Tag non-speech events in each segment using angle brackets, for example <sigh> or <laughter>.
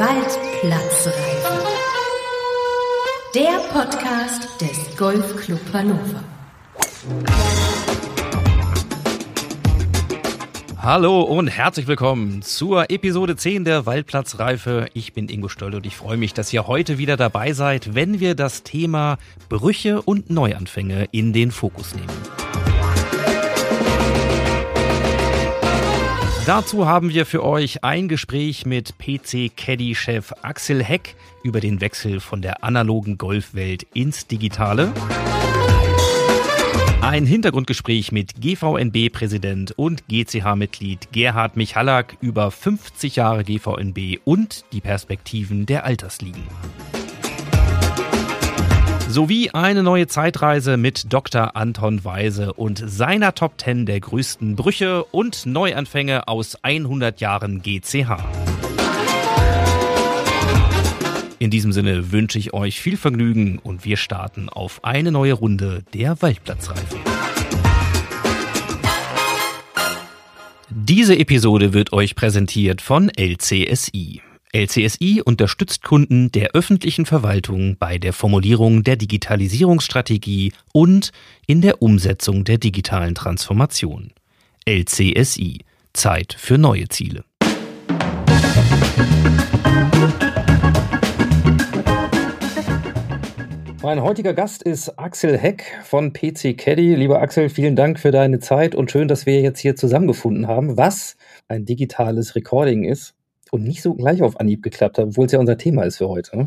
Waldplatzreife. Der Podcast des Golfclub Hannover. Hallo und herzlich willkommen zur Episode 10 der Waldplatzreife. Ich bin Ingo Stoll und ich freue mich, dass ihr heute wieder dabei seid, wenn wir das Thema Brüche und Neuanfänge in den Fokus nehmen. Dazu haben wir für euch ein Gespräch mit PC Caddy Chef Axel Heck über den Wechsel von der analogen Golfwelt ins Digitale. Ein Hintergrundgespräch mit GVNB-Präsident und GCH-Mitglied Gerhard Michalak über 50 Jahre GVNB und die Perspektiven der Altersligen sowie eine neue Zeitreise mit Dr. Anton Weise und seiner Top 10 der größten Brüche und Neuanfänge aus 100 Jahren GCH. In diesem Sinne wünsche ich euch viel Vergnügen und wir starten auf eine neue Runde der Waldplatzreife. Diese Episode wird euch präsentiert von LCSI. LCSI unterstützt Kunden der öffentlichen Verwaltung bei der Formulierung der Digitalisierungsstrategie und in der Umsetzung der digitalen Transformation. LCSI Zeit für neue Ziele. Mein heutiger Gast ist Axel Heck von PC Caddy. Lieber Axel, vielen Dank für deine Zeit und schön, dass wir jetzt hier zusammengefunden haben, was ein digitales Recording ist und nicht so gleich auf Anhieb geklappt hat, obwohl es ja unser Thema ist für heute. Ne?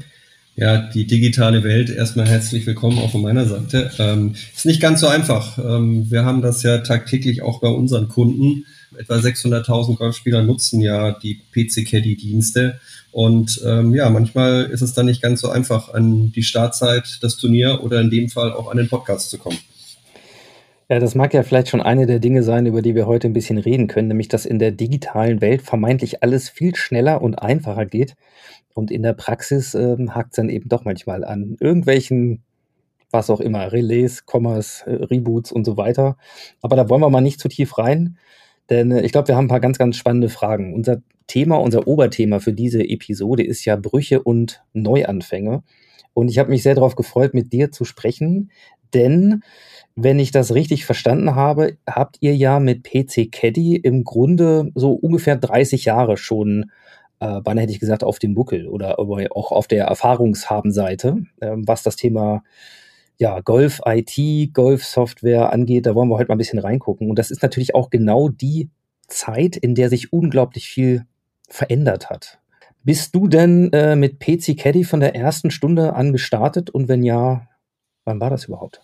Ja, die digitale Welt, erstmal herzlich willkommen auch von meiner Seite. Ähm, ist nicht ganz so einfach. Ähm, wir haben das ja tagtäglich auch bei unseren Kunden. Etwa 600.000 Golfspieler nutzen ja die PC Caddy Dienste. Und ähm, ja, manchmal ist es dann nicht ganz so einfach, an die Startzeit, das Turnier oder in dem Fall auch an den Podcast zu kommen. Ja, das mag ja vielleicht schon eine der Dinge sein, über die wir heute ein bisschen reden können, nämlich dass in der digitalen Welt vermeintlich alles viel schneller und einfacher geht. Und in der Praxis ähm, hakt es dann eben doch manchmal an irgendwelchen, was auch immer, Relais, Kommas, äh, Reboots und so weiter. Aber da wollen wir mal nicht zu tief rein, denn äh, ich glaube, wir haben ein paar ganz, ganz spannende Fragen. Unser Thema, unser Oberthema für diese Episode ist ja Brüche und Neuanfänge. Und ich habe mich sehr darauf gefreut, mit dir zu sprechen, denn wenn ich das richtig verstanden habe, habt ihr ja mit PC Caddy im Grunde so ungefähr 30 Jahre schon, äh, wann hätte ich gesagt, auf dem Buckel oder auch auf der Erfahrungshabenseite, äh, was das Thema ja, Golf IT, Golf Software angeht. Da wollen wir heute mal ein bisschen reingucken. Und das ist natürlich auch genau die Zeit, in der sich unglaublich viel verändert hat. Bist du denn äh, mit PC Caddy von der ersten Stunde an gestartet? Und wenn ja, wann war das überhaupt?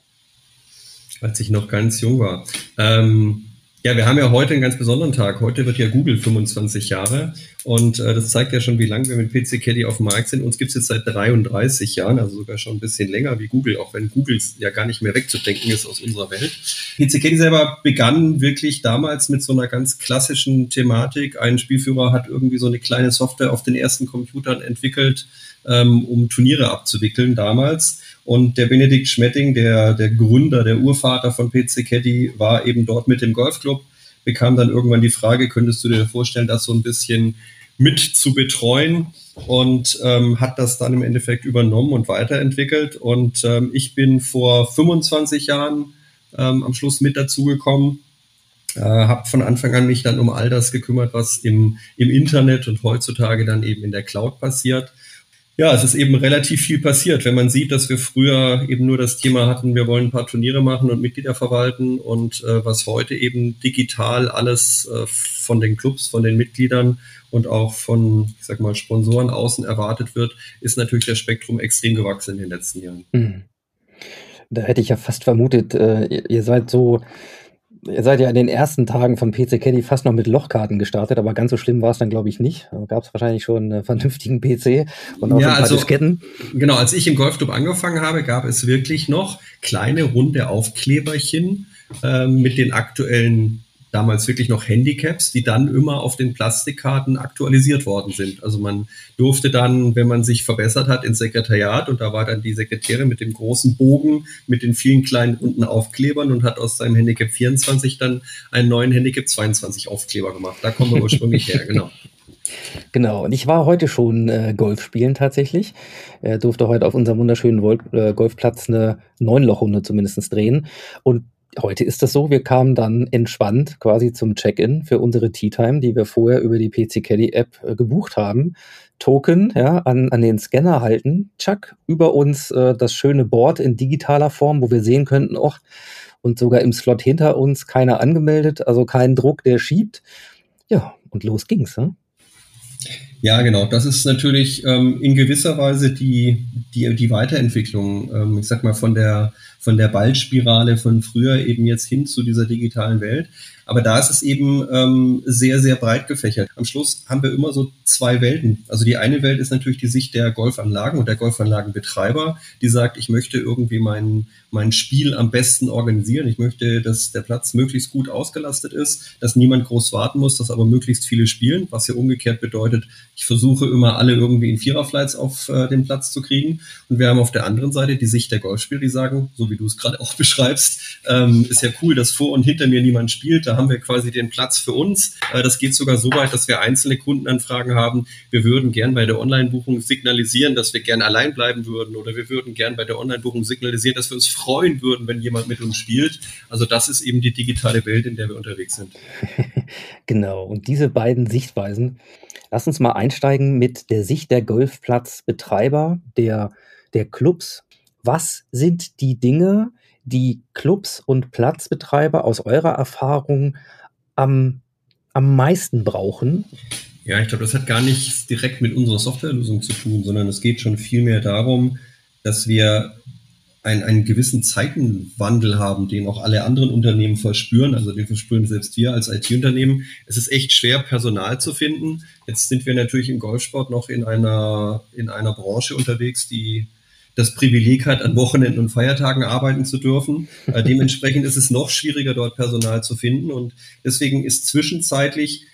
als ich noch ganz jung war. Ähm, ja, wir haben ja heute einen ganz besonderen Tag. Heute wird ja Google 25 Jahre und äh, das zeigt ja schon, wie lange wir mit PC Caddy auf dem Markt sind. Uns gibt es jetzt seit 33 Jahren, also sogar schon ein bisschen länger wie Google, auch wenn Google ja gar nicht mehr wegzudenken ist aus unserer Welt. PC Caddy selber begann wirklich damals mit so einer ganz klassischen Thematik. Ein Spielführer hat irgendwie so eine kleine Software auf den ersten Computern entwickelt, ähm, um Turniere abzuwickeln damals. Und der Benedikt Schmetting, der, der Gründer, der Urvater von PC Caddy, war eben dort mit dem Golfclub, bekam dann irgendwann die Frage, könntest du dir vorstellen, das so ein bisschen mit zu betreuen? Und ähm, hat das dann im Endeffekt übernommen und weiterentwickelt. Und ähm, ich bin vor 25 Jahren ähm, am Schluss mit dazugekommen, äh, habe von Anfang an mich dann um all das gekümmert, was im, im Internet und heutzutage dann eben in der Cloud passiert ja, es ist eben relativ viel passiert. Wenn man sieht, dass wir früher eben nur das Thema hatten, wir wollen ein paar Turniere machen und Mitglieder verwalten und äh, was heute eben digital alles äh, von den Clubs, von den Mitgliedern und auch von, ich sag mal, Sponsoren außen erwartet wird, ist natürlich das Spektrum extrem gewachsen in den letzten Jahren. Mhm. Da hätte ich ja fast vermutet, äh, ihr seid so Ihr seid ja in den ersten Tagen von PC Caddy fast noch mit Lochkarten gestartet, aber ganz so schlimm war es dann, glaube ich, nicht. Da gab es wahrscheinlich schon einen vernünftigen PC und auch ja, ein paar also, Disketten. Genau, als ich im Golfclub angefangen habe, gab es wirklich noch kleine runde Aufkleberchen äh, mit den aktuellen damals wirklich noch Handicaps, die dann immer auf den Plastikkarten aktualisiert worden sind. Also man durfte dann, wenn man sich verbessert hat, ins Sekretariat und da war dann die Sekretärin mit dem großen Bogen mit den vielen kleinen runden Aufklebern und hat aus seinem Handicap 24 dann einen neuen Handicap 22 Aufkleber gemacht. Da kommen wir ursprünglich her, genau. <laughs> Genau, und ich war heute schon äh, Golf spielen tatsächlich. Äh, durfte heute auf unserem wunderschönen Vol äh, Golfplatz eine Neunlochrunde zumindest drehen. Und heute ist das so, wir kamen dann entspannt quasi zum Check-in für unsere Tea Time, die wir vorher über die PC Caddy App äh, gebucht haben. Token ja, an, an den Scanner halten, Chuck, über uns äh, das schöne Board in digitaler Form, wo wir sehen könnten, auch und sogar im Slot hinter uns keiner angemeldet, also kein Druck, der schiebt. Ja, und los ging's. Ne? Ja, genau. Das ist natürlich ähm, in gewisser Weise die, die, die Weiterentwicklung, ähm, ich sag mal, von der, von der Ballspirale von früher eben jetzt hin zu dieser digitalen Welt. Aber da ist es eben ähm, sehr, sehr breit gefächert. Am Schluss haben wir immer so zwei Welten. Also die eine Welt ist natürlich die Sicht der Golfanlagen und der Golfanlagenbetreiber, die sagt, ich möchte irgendwie mein, mein Spiel am besten organisieren. Ich möchte, dass der Platz möglichst gut ausgelastet ist, dass niemand groß warten muss, dass aber möglichst viele spielen, was ja umgekehrt bedeutet, ich versuche immer alle irgendwie in Viererflights auf äh, den Platz zu kriegen. Und wir haben auf der anderen Seite die Sicht der Golfspieler, die sagen, so wie du es gerade auch beschreibst, ähm, ist ja cool, dass vor und hinter mir niemand spielt. Da haben wir quasi den Platz für uns. Äh, das geht sogar so weit, dass wir einzelne Kundenanfragen haben. Wir würden gern bei der Online-Buchung signalisieren, dass wir gern allein bleiben würden oder wir würden gern bei der Online-Buchung signalisieren, dass wir uns freuen würden, wenn jemand mit uns spielt. Also das ist eben die digitale Welt, in der wir unterwegs sind. <laughs> genau. Und diese beiden Sichtweisen, lass uns mal einsteigen mit der Sicht der Golfplatzbetreiber, der, der Clubs. Was sind die Dinge, die Clubs und Platzbetreiber aus eurer Erfahrung am, am meisten brauchen? Ja, ich glaube, das hat gar nichts direkt mit unserer Softwarelösung zu tun, sondern es geht schon vielmehr darum, dass wir ein, einen gewissen Zeitenwandel haben, den auch alle anderen Unternehmen verspüren. Also den verspüren selbst wir als IT-Unternehmen. Es ist echt schwer, Personal zu finden. Jetzt sind wir natürlich im Golfsport noch in einer, in einer Branche unterwegs, die das Privileg hat, an Wochenenden und Feiertagen arbeiten zu dürfen. Äh, dementsprechend ist es noch schwieriger, dort Personal zu finden. Und deswegen ist zwischenzeitlich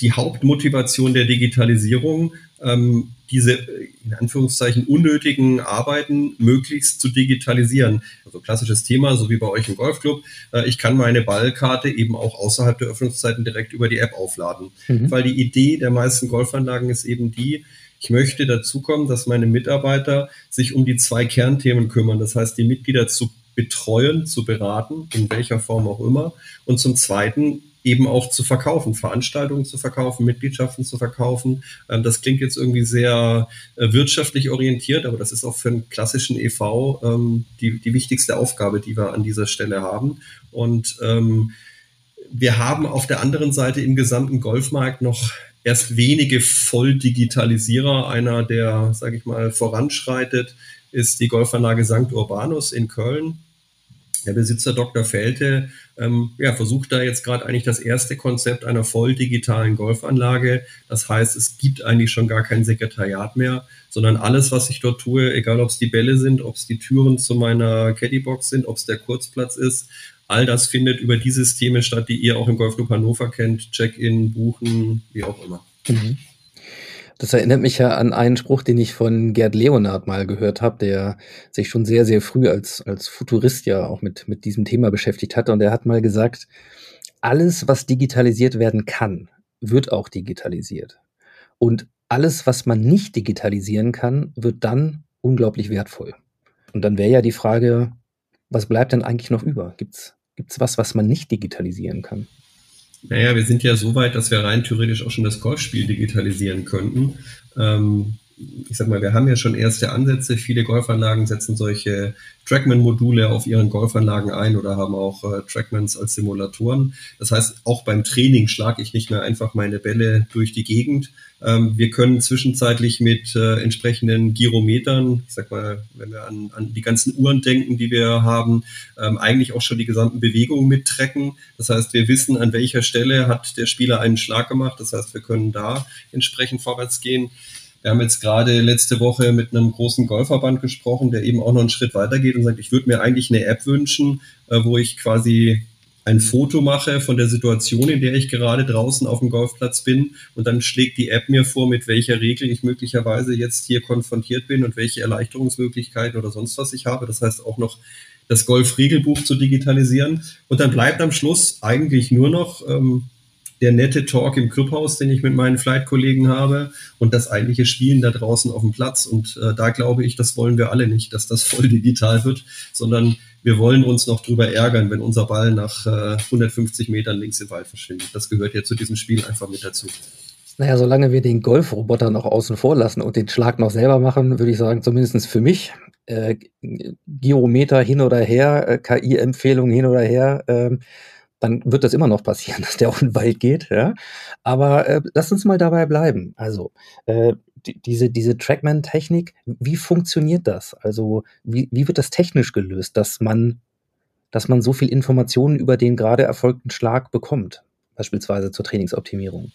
die Hauptmotivation der Digitalisierung, ähm, diese in Anführungszeichen unnötigen Arbeiten möglichst zu digitalisieren. Also klassisches Thema, so wie bei euch im Golfclub. Äh, ich kann meine Ballkarte eben auch außerhalb der Öffnungszeiten direkt über die App aufladen. Mhm. Weil die Idee der meisten Golfanlagen ist eben die, ich möchte dazu kommen, dass meine Mitarbeiter sich um die zwei Kernthemen kümmern. Das heißt, die Mitglieder zu betreuen, zu beraten, in welcher Form auch immer. Und zum Zweiten eben auch zu verkaufen, Veranstaltungen zu verkaufen, Mitgliedschaften zu verkaufen. Ähm, das klingt jetzt irgendwie sehr äh, wirtschaftlich orientiert, aber das ist auch für einen klassischen EV ähm, die, die wichtigste Aufgabe, die wir an dieser Stelle haben. Und ähm, wir haben auf der anderen Seite im gesamten Golfmarkt noch erst wenige Volldigitalisierer. Einer, der, sage ich mal, voranschreitet, ist die Golfanlage St. Urbanus in Köln. Der Besitzer Dr. Felte ähm, ja, versucht da jetzt gerade eigentlich das erste Konzept einer voll digitalen Golfanlage. Das heißt, es gibt eigentlich schon gar kein Sekretariat mehr, sondern alles, was ich dort tue, egal ob es die Bälle sind, ob es die Türen zu meiner Caddybox sind, ob es der Kurzplatz ist, All das findet über die Systeme statt, die ihr auch im Golfclub Hannover kennt. Check-in, buchen, wie auch immer. Mhm. Das erinnert mich ja an einen Spruch, den ich von Gerd Leonard mal gehört habe, der sich schon sehr, sehr früh als, als Futurist ja auch mit, mit diesem Thema beschäftigt hatte. Und er hat mal gesagt, alles, was digitalisiert werden kann, wird auch digitalisiert. Und alles, was man nicht digitalisieren kann, wird dann unglaublich wertvoll. Und dann wäre ja die Frage, was bleibt denn eigentlich noch über? Gibt's gibt's was, was man nicht digitalisieren kann? Naja, wir sind ja so weit, dass wir rein theoretisch auch schon das Golfspiel digitalisieren könnten. Ähm, ich sag mal, wir haben ja schon erste Ansätze. Viele Golfanlagen setzen solche Trackman-Module auf ihren Golfanlagen ein oder haben auch äh, Trackmans als Simulatoren. Das heißt, auch beim Training schlage ich nicht mehr einfach meine Bälle durch die Gegend. Ähm, wir können zwischenzeitlich mit äh, entsprechenden Girometern, ich sag mal, wenn wir an, an die ganzen Uhren denken, die wir haben, ähm, eigentlich auch schon die gesamten Bewegungen mittracken. Das heißt, wir wissen, an welcher Stelle hat der Spieler einen Schlag gemacht. Das heißt, wir können da entsprechend vorwärts gehen. Wir haben jetzt gerade letzte Woche mit einem großen Golfverband gesprochen, der eben auch noch einen Schritt weiter geht und sagt, ich würde mir eigentlich eine App wünschen, äh, wo ich quasi ein Foto mache von der Situation, in der ich gerade draußen auf dem Golfplatz bin und dann schlägt die App mir vor, mit welcher Regel ich möglicherweise jetzt hier konfrontiert bin und welche Erleichterungsmöglichkeiten oder sonst was ich habe. Das heißt auch noch das Golf-Regelbuch zu digitalisieren. Und dann bleibt am Schluss eigentlich nur noch ähm, der nette Talk im Clubhaus, den ich mit meinen Flight-Kollegen habe und das eigentliche Spielen da draußen auf dem Platz. Und äh, da glaube ich, das wollen wir alle nicht, dass das voll digital wird, sondern wir wollen uns noch drüber ärgern, wenn unser Ball nach äh, 150 Metern links im Wald verschwindet. Das gehört ja zu diesem Spiel einfach mit dazu. Naja, solange wir den Golfroboter noch außen vor lassen und den Schlag noch selber machen, würde ich sagen, zumindest für mich, äh, Geometer hin oder her, äh, KI-Empfehlungen hin oder her, äh, dann wird das immer noch passieren, <laughs> dass der auf den Wald geht. Ja? Aber äh, lass uns mal dabei bleiben. Also äh, die, diese, diese Trackman-Technik, wie funktioniert das? Also wie, wie wird das technisch gelöst, dass man, dass man so viel Informationen über den gerade erfolgten Schlag bekommt, beispielsweise zur Trainingsoptimierung?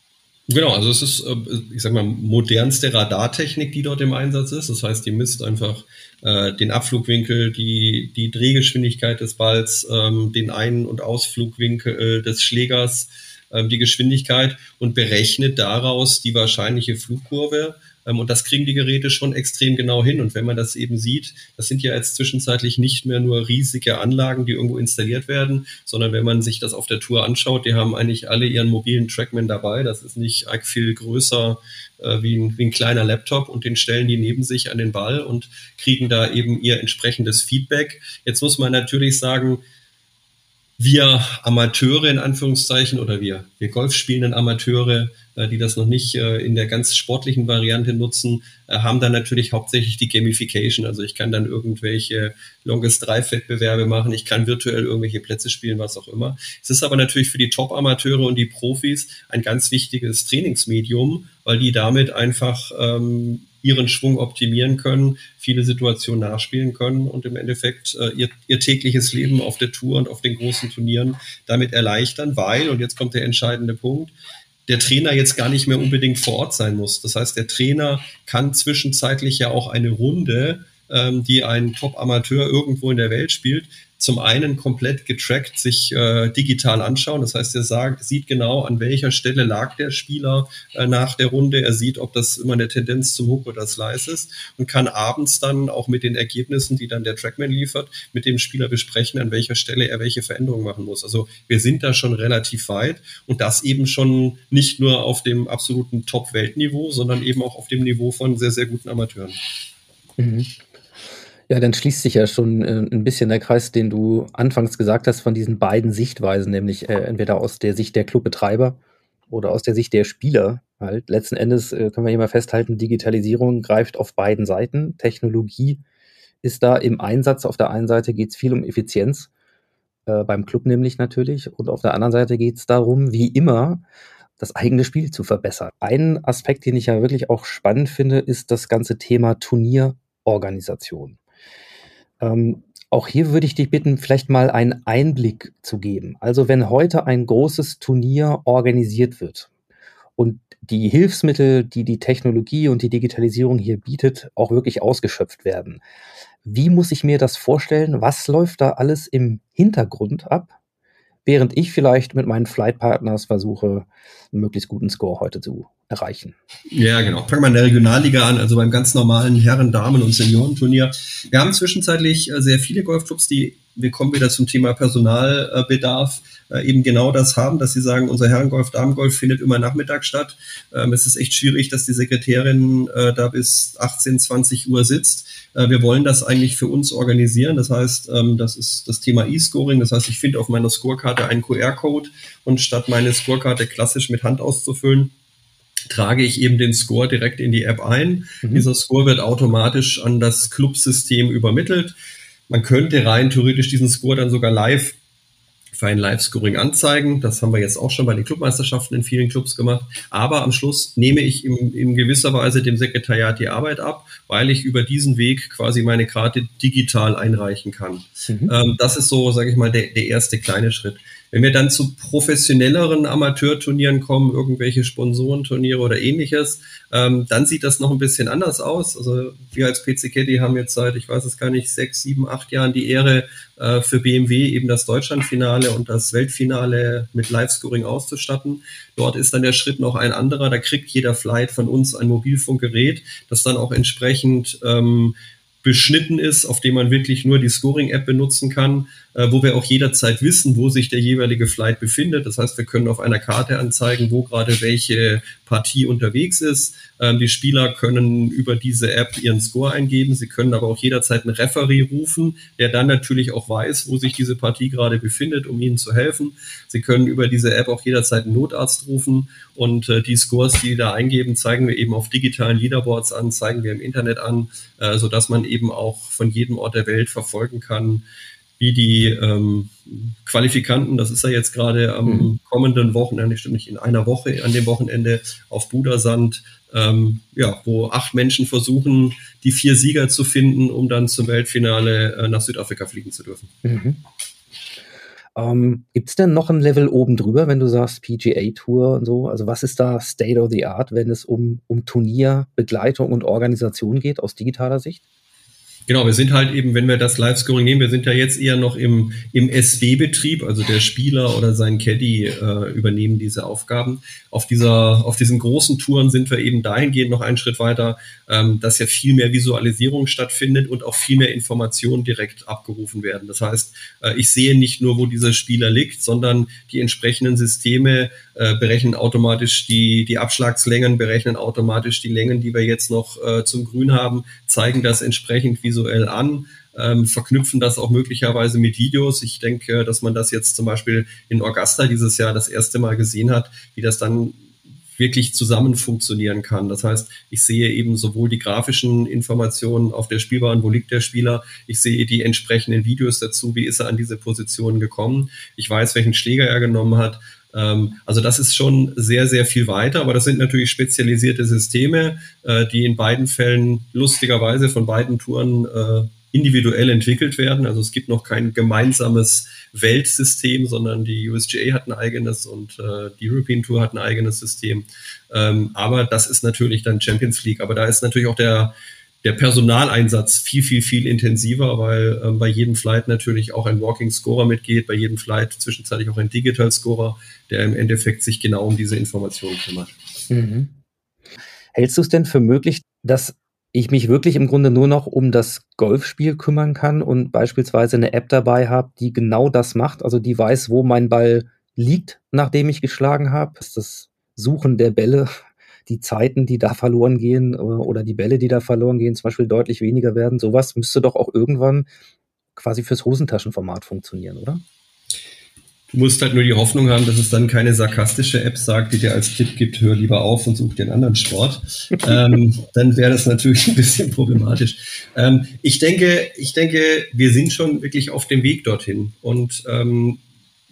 Genau, also es ist, äh, ich sag mal, modernste Radartechnik, die dort im Einsatz ist. Das heißt, die misst einfach äh, den Abflugwinkel, die, die Drehgeschwindigkeit des Balls, ähm, den Ein- und Ausflugwinkel äh, des Schlägers, ähm, die Geschwindigkeit und berechnet daraus die wahrscheinliche Flugkurve und das kriegen die Geräte schon extrem genau hin. Und wenn man das eben sieht, das sind ja jetzt zwischenzeitlich nicht mehr nur riesige Anlagen, die irgendwo installiert werden, sondern wenn man sich das auf der Tour anschaut, die haben eigentlich alle ihren mobilen Trackman dabei. Das ist nicht viel größer äh, wie, ein, wie ein kleiner Laptop und den stellen die neben sich an den Ball und kriegen da eben ihr entsprechendes Feedback. Jetzt muss man natürlich sagen, wir Amateure in Anführungszeichen oder wir, wir Golfspielenden Amateure, äh, die das noch nicht äh, in der ganz sportlichen Variante nutzen, äh, haben dann natürlich hauptsächlich die Gamification. Also ich kann dann irgendwelche Longest Drive Wettbewerbe machen, ich kann virtuell irgendwelche Plätze spielen, was auch immer. Es ist aber natürlich für die Top-Amateure und die Profis ein ganz wichtiges Trainingsmedium, weil die damit einfach ähm, ihren Schwung optimieren können, viele Situationen nachspielen können und im Endeffekt äh, ihr, ihr tägliches Leben auf der Tour und auf den großen Turnieren damit erleichtern, weil, und jetzt kommt der entscheidende Punkt, der Trainer jetzt gar nicht mehr unbedingt vor Ort sein muss. Das heißt, der Trainer kann zwischenzeitlich ja auch eine Runde, ähm, die ein Top-Amateur irgendwo in der Welt spielt, zum einen komplett getrackt sich äh, digital anschauen. Das heißt, er sagt, sieht genau, an welcher Stelle lag der Spieler äh, nach der Runde. Er sieht, ob das immer eine Tendenz zum Hook oder Slice ist und kann abends dann auch mit den Ergebnissen, die dann der Trackman liefert, mit dem Spieler besprechen, an welcher Stelle er welche Veränderungen machen muss. Also wir sind da schon relativ weit und das eben schon nicht nur auf dem absoluten Top-Weltniveau, sondern eben auch auf dem Niveau von sehr, sehr guten Amateuren. Mhm. Ja, dann schließt sich ja schon äh, ein bisschen der Kreis, den du anfangs gesagt hast von diesen beiden Sichtweisen, nämlich äh, entweder aus der Sicht der Clubbetreiber oder aus der Sicht der Spieler. Halt. Letzten Endes äh, können wir hier mal festhalten, Digitalisierung greift auf beiden Seiten. Technologie ist da im Einsatz. Auf der einen Seite geht es viel um Effizienz, äh, beim Club nämlich natürlich. Und auf der anderen Seite geht es darum, wie immer, das eigene Spiel zu verbessern. Ein Aspekt, den ich ja wirklich auch spannend finde, ist das ganze Thema Turnierorganisation. Ähm, auch hier würde ich dich bitten, vielleicht mal einen Einblick zu geben. Also wenn heute ein großes Turnier organisiert wird und die Hilfsmittel, die die Technologie und die Digitalisierung hier bietet, auch wirklich ausgeschöpft werden. Wie muss ich mir das vorstellen? Was läuft da alles im Hintergrund ab? Während ich vielleicht mit meinen Flight Partners versuche, einen möglichst guten Score heute zu erreichen. Ja, genau. Fangen wir in der Regionalliga an, also beim ganz normalen Herren-, Damen- und Seniorenturnier. Wir haben zwischenzeitlich äh, sehr viele Golfclubs, die, wir kommen wieder zum Thema Personalbedarf, äh, eben genau das haben, dass sie sagen, unser Herrengolf, Damengolf findet immer Nachmittag statt. Ähm, es ist echt schwierig, dass die Sekretärin äh, da bis 18, 20 Uhr sitzt. Äh, wir wollen das eigentlich für uns organisieren. Das heißt, ähm, das ist das Thema E-Scoring. Das heißt, ich finde auf meiner Scorekarte einen QR-Code und statt meine Scorekarte klassisch mit Hand auszufüllen, trage ich eben den Score direkt in die App ein. Mhm. Dieser Score wird automatisch an das Clubsystem übermittelt. Man könnte rein theoretisch diesen Score dann sogar live für ein Live-Scoring anzeigen. Das haben wir jetzt auch schon bei den Clubmeisterschaften in vielen Clubs gemacht. Aber am Schluss nehme ich in, in gewisser Weise dem Sekretariat die Arbeit ab, weil ich über diesen Weg quasi meine Karte digital einreichen kann. Mhm. Ähm, das ist so, sage ich mal, der, der erste kleine Schritt. Wenn wir dann zu professionelleren Amateurturnieren kommen, irgendwelche Sponsorenturniere oder ähnliches, ähm, dann sieht das noch ein bisschen anders aus. Also wir als PC Caddy haben jetzt seit, ich weiß es gar nicht, sechs, sieben, acht Jahren die Ehre, äh, für BMW eben das Deutschlandfinale und das Weltfinale mit Live-Scoring auszustatten. Dort ist dann der Schritt noch ein anderer. Da kriegt jeder Flight von uns ein Mobilfunkgerät, das dann auch entsprechend ähm, beschnitten ist, auf dem man wirklich nur die Scoring-App benutzen kann. Äh, wo wir auch jederzeit wissen, wo sich der jeweilige Flight befindet. Das heißt, wir können auf einer Karte anzeigen, wo gerade welche Partie unterwegs ist. Ähm, die Spieler können über diese App ihren Score eingeben. Sie können aber auch jederzeit einen Referee rufen, der dann natürlich auch weiß, wo sich diese Partie gerade befindet, um ihnen zu helfen. Sie können über diese App auch jederzeit einen Notarzt rufen und äh, die Scores, die da eingeben, zeigen wir eben auf digitalen Leaderboards an, zeigen wir im Internet an, äh, so dass man eben auch von jedem Ort der Welt verfolgen kann, wie die ähm, Qualifikanten, das ist ja jetzt gerade am mhm. kommenden Wochenende, stimmt nicht, in einer Woche an dem Wochenende auf Budasand, ähm, ja, wo acht Menschen versuchen, die vier Sieger zu finden, um dann zum Weltfinale äh, nach Südafrika fliegen zu dürfen. Mhm. Ähm, Gibt es denn noch ein Level oben drüber, wenn du sagst PGA Tour und so? Also was ist da State of the Art, wenn es um, um Turnier, Begleitung und Organisation geht aus digitaler Sicht? Genau, wir sind halt eben, wenn wir das Live-Scoring nehmen, wir sind ja jetzt eher noch im, im SW-Betrieb, also der Spieler oder sein Caddy äh, übernehmen diese Aufgaben. Auf dieser, auf diesen großen Touren sind wir eben dahingehend noch einen Schritt weiter, ähm, dass ja viel mehr Visualisierung stattfindet und auch viel mehr Informationen direkt abgerufen werden. Das heißt, äh, ich sehe nicht nur, wo dieser Spieler liegt, sondern die entsprechenden Systeme äh, berechnen automatisch die, die Abschlagslängen, berechnen automatisch die Längen, die wir jetzt noch äh, zum Grün haben, zeigen das entsprechend visuell visuell an, ähm, verknüpfen das auch möglicherweise mit Videos. Ich denke, dass man das jetzt zum Beispiel in Augusta dieses Jahr das erste Mal gesehen hat, wie das dann wirklich zusammen funktionieren kann. Das heißt, ich sehe eben sowohl die grafischen Informationen auf der Spielbahn, wo liegt der Spieler, ich sehe die entsprechenden Videos dazu, wie ist er an diese Position gekommen, ich weiß, welchen Schläger er genommen hat also das ist schon sehr, sehr viel weiter, aber das sind natürlich spezialisierte Systeme, äh, die in beiden Fällen lustigerweise von beiden Touren äh, individuell entwickelt werden. Also es gibt noch kein gemeinsames Weltsystem, sondern die USGA hat ein eigenes und äh, die European Tour hat ein eigenes System. Ähm, aber das ist natürlich dann Champions League. Aber da ist natürlich auch der, der Personaleinsatz viel, viel, viel intensiver, weil ähm, bei jedem Flight natürlich auch ein Walking Scorer mitgeht, bei jedem Flight zwischenzeitlich auch ein Digital Scorer, der im Endeffekt sich genau um diese Informationen kümmert. Mhm. Hältst du es denn für möglich, dass ich mich wirklich im Grunde nur noch um das Golfspiel kümmern kann und beispielsweise eine App dabei habe, die genau das macht, also die weiß, wo mein Ball liegt, nachdem ich geschlagen habe, das Suchen der Bälle die Zeiten, die da verloren gehen äh, oder die Bälle, die da verloren gehen, zum Beispiel deutlich weniger werden. Sowas müsste doch auch irgendwann quasi fürs Hosentaschenformat funktionieren, oder? Du musst halt nur die Hoffnung haben, dass es dann keine sarkastische App sagt, die dir als Tipp gibt, hör lieber auf und such dir einen anderen Sport. <laughs> ähm, dann wäre das natürlich ein bisschen problematisch. Ähm, ich denke, ich denke, wir sind schon wirklich auf dem Weg dorthin. Und ähm,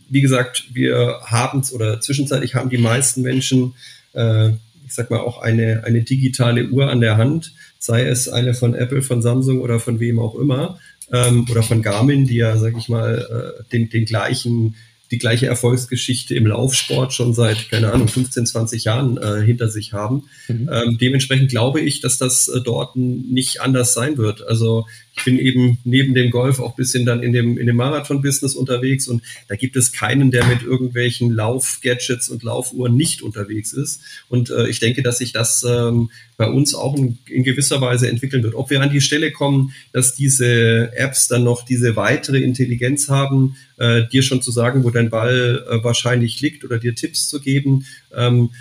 wie gesagt, wir haben es oder zwischenzeitlich haben die meisten Menschen äh, ich sag mal, auch eine, eine digitale Uhr an der Hand, sei es eine von Apple, von Samsung oder von wem auch immer, ähm, oder von Garmin, die ja, sag ich mal, äh, den, den gleichen die gleiche Erfolgsgeschichte im Laufsport schon seit, keine Ahnung, 15, 20 Jahren äh, hinter sich haben. Mhm. Ähm, dementsprechend glaube ich, dass das äh, dort nicht anders sein wird. Also bin eben neben dem Golf auch bisschen dann in dem, in dem Marathon-Business unterwegs und da gibt es keinen, der mit irgendwelchen Lauf-Gadgets und Laufuhren nicht unterwegs ist. Und äh, ich denke, dass sich das ähm, bei uns auch in, in, gewisser Weise entwickeln wird. Ob wir an die Stelle kommen, dass diese Apps dann noch diese weitere Intelligenz haben, äh, dir schon zu sagen, wo dein Ball äh, wahrscheinlich liegt oder dir Tipps zu geben, ähm,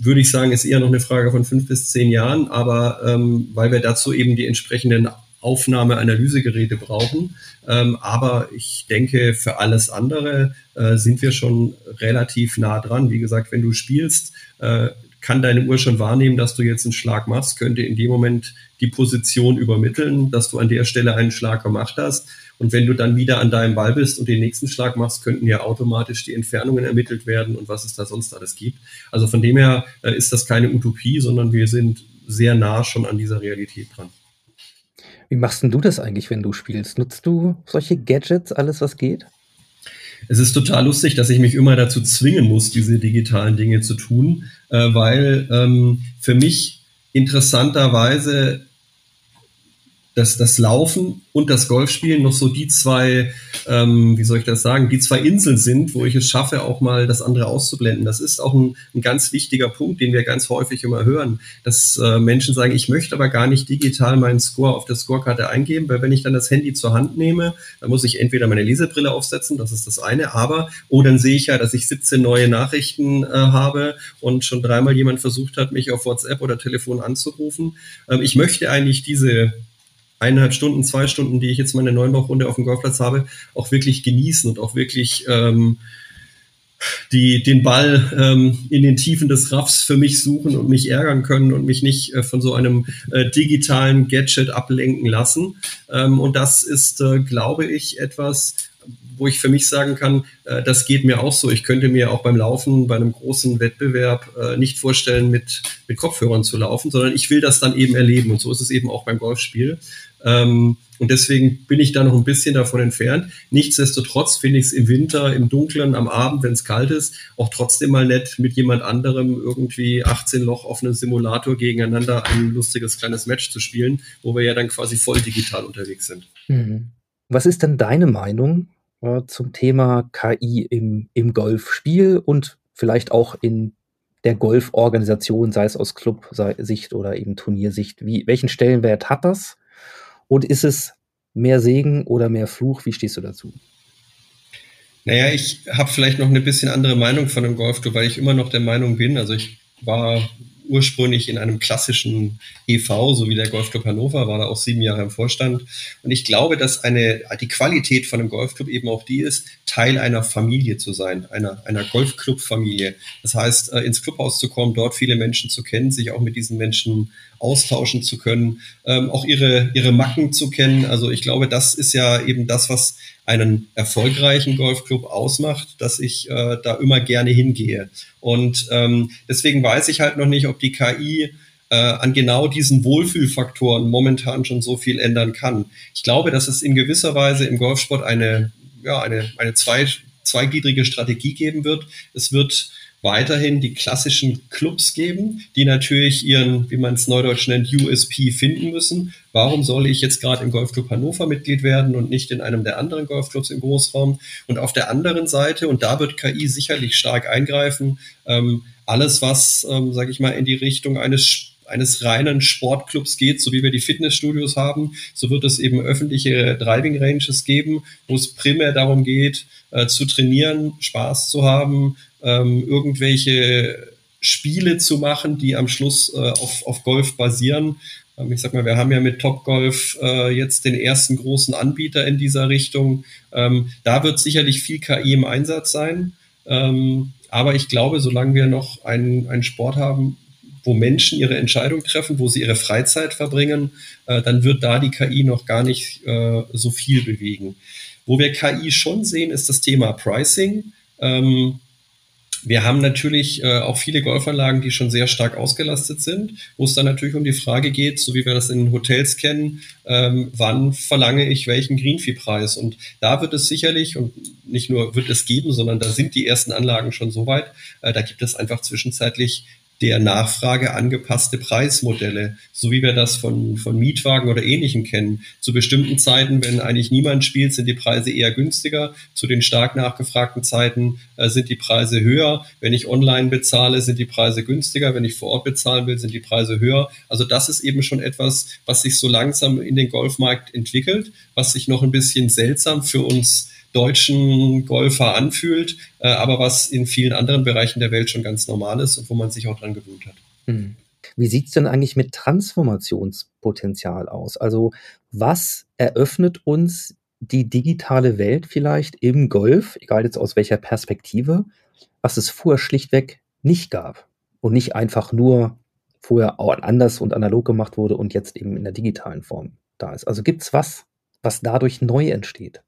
würde ich sagen, ist eher noch eine Frage von fünf bis zehn Jahren, aber ähm, weil wir dazu eben die entsprechenden Aufnahme-Analysegeräte brauchen. Ähm, aber ich denke, für alles andere äh, sind wir schon relativ nah dran. Wie gesagt, wenn du spielst, äh, kann deine Uhr schon wahrnehmen, dass du jetzt einen Schlag machst, könnte in dem Moment die Position übermitteln, dass du an der Stelle einen Schlag gemacht hast. Und wenn du dann wieder an deinem Ball bist und den nächsten Schlag machst, könnten ja automatisch die Entfernungen ermittelt werden und was es da sonst alles gibt. Also von dem her äh, ist das keine Utopie, sondern wir sind sehr nah schon an dieser Realität dran. Wie machst denn du das eigentlich, wenn du spielst? Nutzt du solche Gadgets, alles was geht? Es ist total lustig, dass ich mich immer dazu zwingen muss, diese digitalen Dinge zu tun, äh, weil ähm, für mich interessanterweise das, das Laufen und das Golfspielen noch so die zwei, ähm, wie soll ich das sagen, die zwei Inseln sind, wo ich es schaffe, auch mal das andere auszublenden. Das ist auch ein, ein ganz wichtiger Punkt, den wir ganz häufig immer hören, dass äh, Menschen sagen, ich möchte aber gar nicht digital meinen Score auf der Scorekarte eingeben, weil wenn ich dann das Handy zur Hand nehme, dann muss ich entweder meine Lesebrille aufsetzen, das ist das eine, aber, oh, dann sehe ich ja, dass ich 17 neue Nachrichten äh, habe und schon dreimal jemand versucht hat, mich auf WhatsApp oder Telefon anzurufen. Ähm, ich möchte eigentlich diese eineinhalb Stunden, zwei Stunden, die ich jetzt meine Neunbauchrunde auf dem Golfplatz habe, auch wirklich genießen und auch wirklich ähm, die den Ball ähm, in den Tiefen des Raffs für mich suchen und mich ärgern können und mich nicht äh, von so einem äh, digitalen Gadget ablenken lassen. Ähm, und das ist, äh, glaube ich, etwas, wo ich für mich sagen kann, äh, das geht mir auch so. Ich könnte mir auch beim Laufen bei einem großen Wettbewerb äh, nicht vorstellen, mit, mit Kopfhörern zu laufen, sondern ich will das dann eben erleben. Und so ist es eben auch beim Golfspiel. Ähm, und deswegen bin ich da noch ein bisschen davon entfernt. Nichtsdestotrotz finde ich es im Winter, im Dunkeln, am Abend, wenn es kalt ist, auch trotzdem mal nett, mit jemand anderem irgendwie 18 Loch auf einem Simulator gegeneinander ein lustiges kleines Match zu spielen, wo wir ja dann quasi voll digital unterwegs sind. Mhm. Was ist denn deine Meinung äh, zum Thema KI im, im Golfspiel und vielleicht auch in der Golforganisation, sei es aus Clubsicht oder eben Turniersicht? Wie, welchen Stellenwert hat das? Und ist es mehr Segen oder mehr Fluch? Wie stehst du dazu? Naja, ich habe vielleicht noch eine bisschen andere Meinung von dem Golftour, weil ich immer noch der Meinung bin, also ich war ursprünglich in einem klassischen EV, so wie der Golfclub Hannover, war da auch sieben Jahre im Vorstand. Und ich glaube, dass eine, die Qualität von einem Golfclub eben auch die ist, Teil einer Familie zu sein, einer, einer Golfclub-Familie. Das heißt, äh, ins Clubhaus zu kommen, dort viele Menschen zu kennen, sich auch mit diesen Menschen austauschen zu können, ähm, auch ihre, ihre Macken zu kennen. Also ich glaube, das ist ja eben das, was einen erfolgreichen Golfclub ausmacht, dass ich äh, da immer gerne hingehe. Und ähm, deswegen weiß ich halt noch nicht, ob die KI äh, an genau diesen Wohlfühlfaktoren momentan schon so viel ändern kann. Ich glaube, dass es in gewisser Weise im Golfsport eine, ja, eine, eine zwei, zweigliedrige Strategie geben wird. Es wird weiterhin die klassischen Clubs geben, die natürlich ihren, wie man es neudeutsch nennt, USP finden müssen. Warum soll ich jetzt gerade im Golfclub Hannover Mitglied werden und nicht in einem der anderen Golfclubs im Großraum? Und auf der anderen Seite, und da wird KI sicherlich stark eingreifen, ähm, alles, was, ähm, sage ich mal, in die Richtung eines eines reinen Sportclubs geht, so wie wir die Fitnessstudios haben, so wird es eben öffentliche Driving Ranges geben, wo es primär darum geht, äh, zu trainieren, Spaß zu haben, ähm, irgendwelche Spiele zu machen, die am Schluss äh, auf, auf Golf basieren. Ähm, ich sag mal, wir haben ja mit Topgolf äh, jetzt den ersten großen Anbieter in dieser Richtung. Ähm, da wird sicherlich viel KI im Einsatz sein. Ähm, aber ich glaube, solange wir noch einen, einen Sport haben, wo Menschen ihre Entscheidung treffen, wo sie ihre Freizeit verbringen, äh, dann wird da die KI noch gar nicht äh, so viel bewegen. Wo wir KI schon sehen, ist das Thema Pricing. Ähm, wir haben natürlich äh, auch viele Golfanlagen, die schon sehr stark ausgelastet sind, wo es dann natürlich um die Frage geht, so wie wir das in Hotels kennen, ähm, wann verlange ich welchen Greenfee-Preis? Und da wird es sicherlich, und nicht nur wird es geben, sondern da sind die ersten Anlagen schon so weit, äh, da gibt es einfach zwischenzeitlich der Nachfrage angepasste Preismodelle, so wie wir das von, von Mietwagen oder Ähnlichem kennen. Zu bestimmten Zeiten, wenn eigentlich niemand spielt, sind die Preise eher günstiger. Zu den stark nachgefragten Zeiten äh, sind die Preise höher. Wenn ich online bezahle, sind die Preise günstiger. Wenn ich vor Ort bezahlen will, sind die Preise höher. Also das ist eben schon etwas, was sich so langsam in den Golfmarkt entwickelt, was sich noch ein bisschen seltsam für uns deutschen Golfer anfühlt, äh, aber was in vielen anderen Bereichen der Welt schon ganz normal ist und wo man sich auch dran gewöhnt hat. Hm. Wie sieht's denn eigentlich mit Transformationspotenzial aus? Also was eröffnet uns die digitale Welt vielleicht im Golf, egal jetzt aus welcher Perspektive, was es vorher schlichtweg nicht gab und nicht einfach nur vorher auch anders und analog gemacht wurde und jetzt eben in der digitalen Form da ist. Also gibt's was, was dadurch neu entsteht?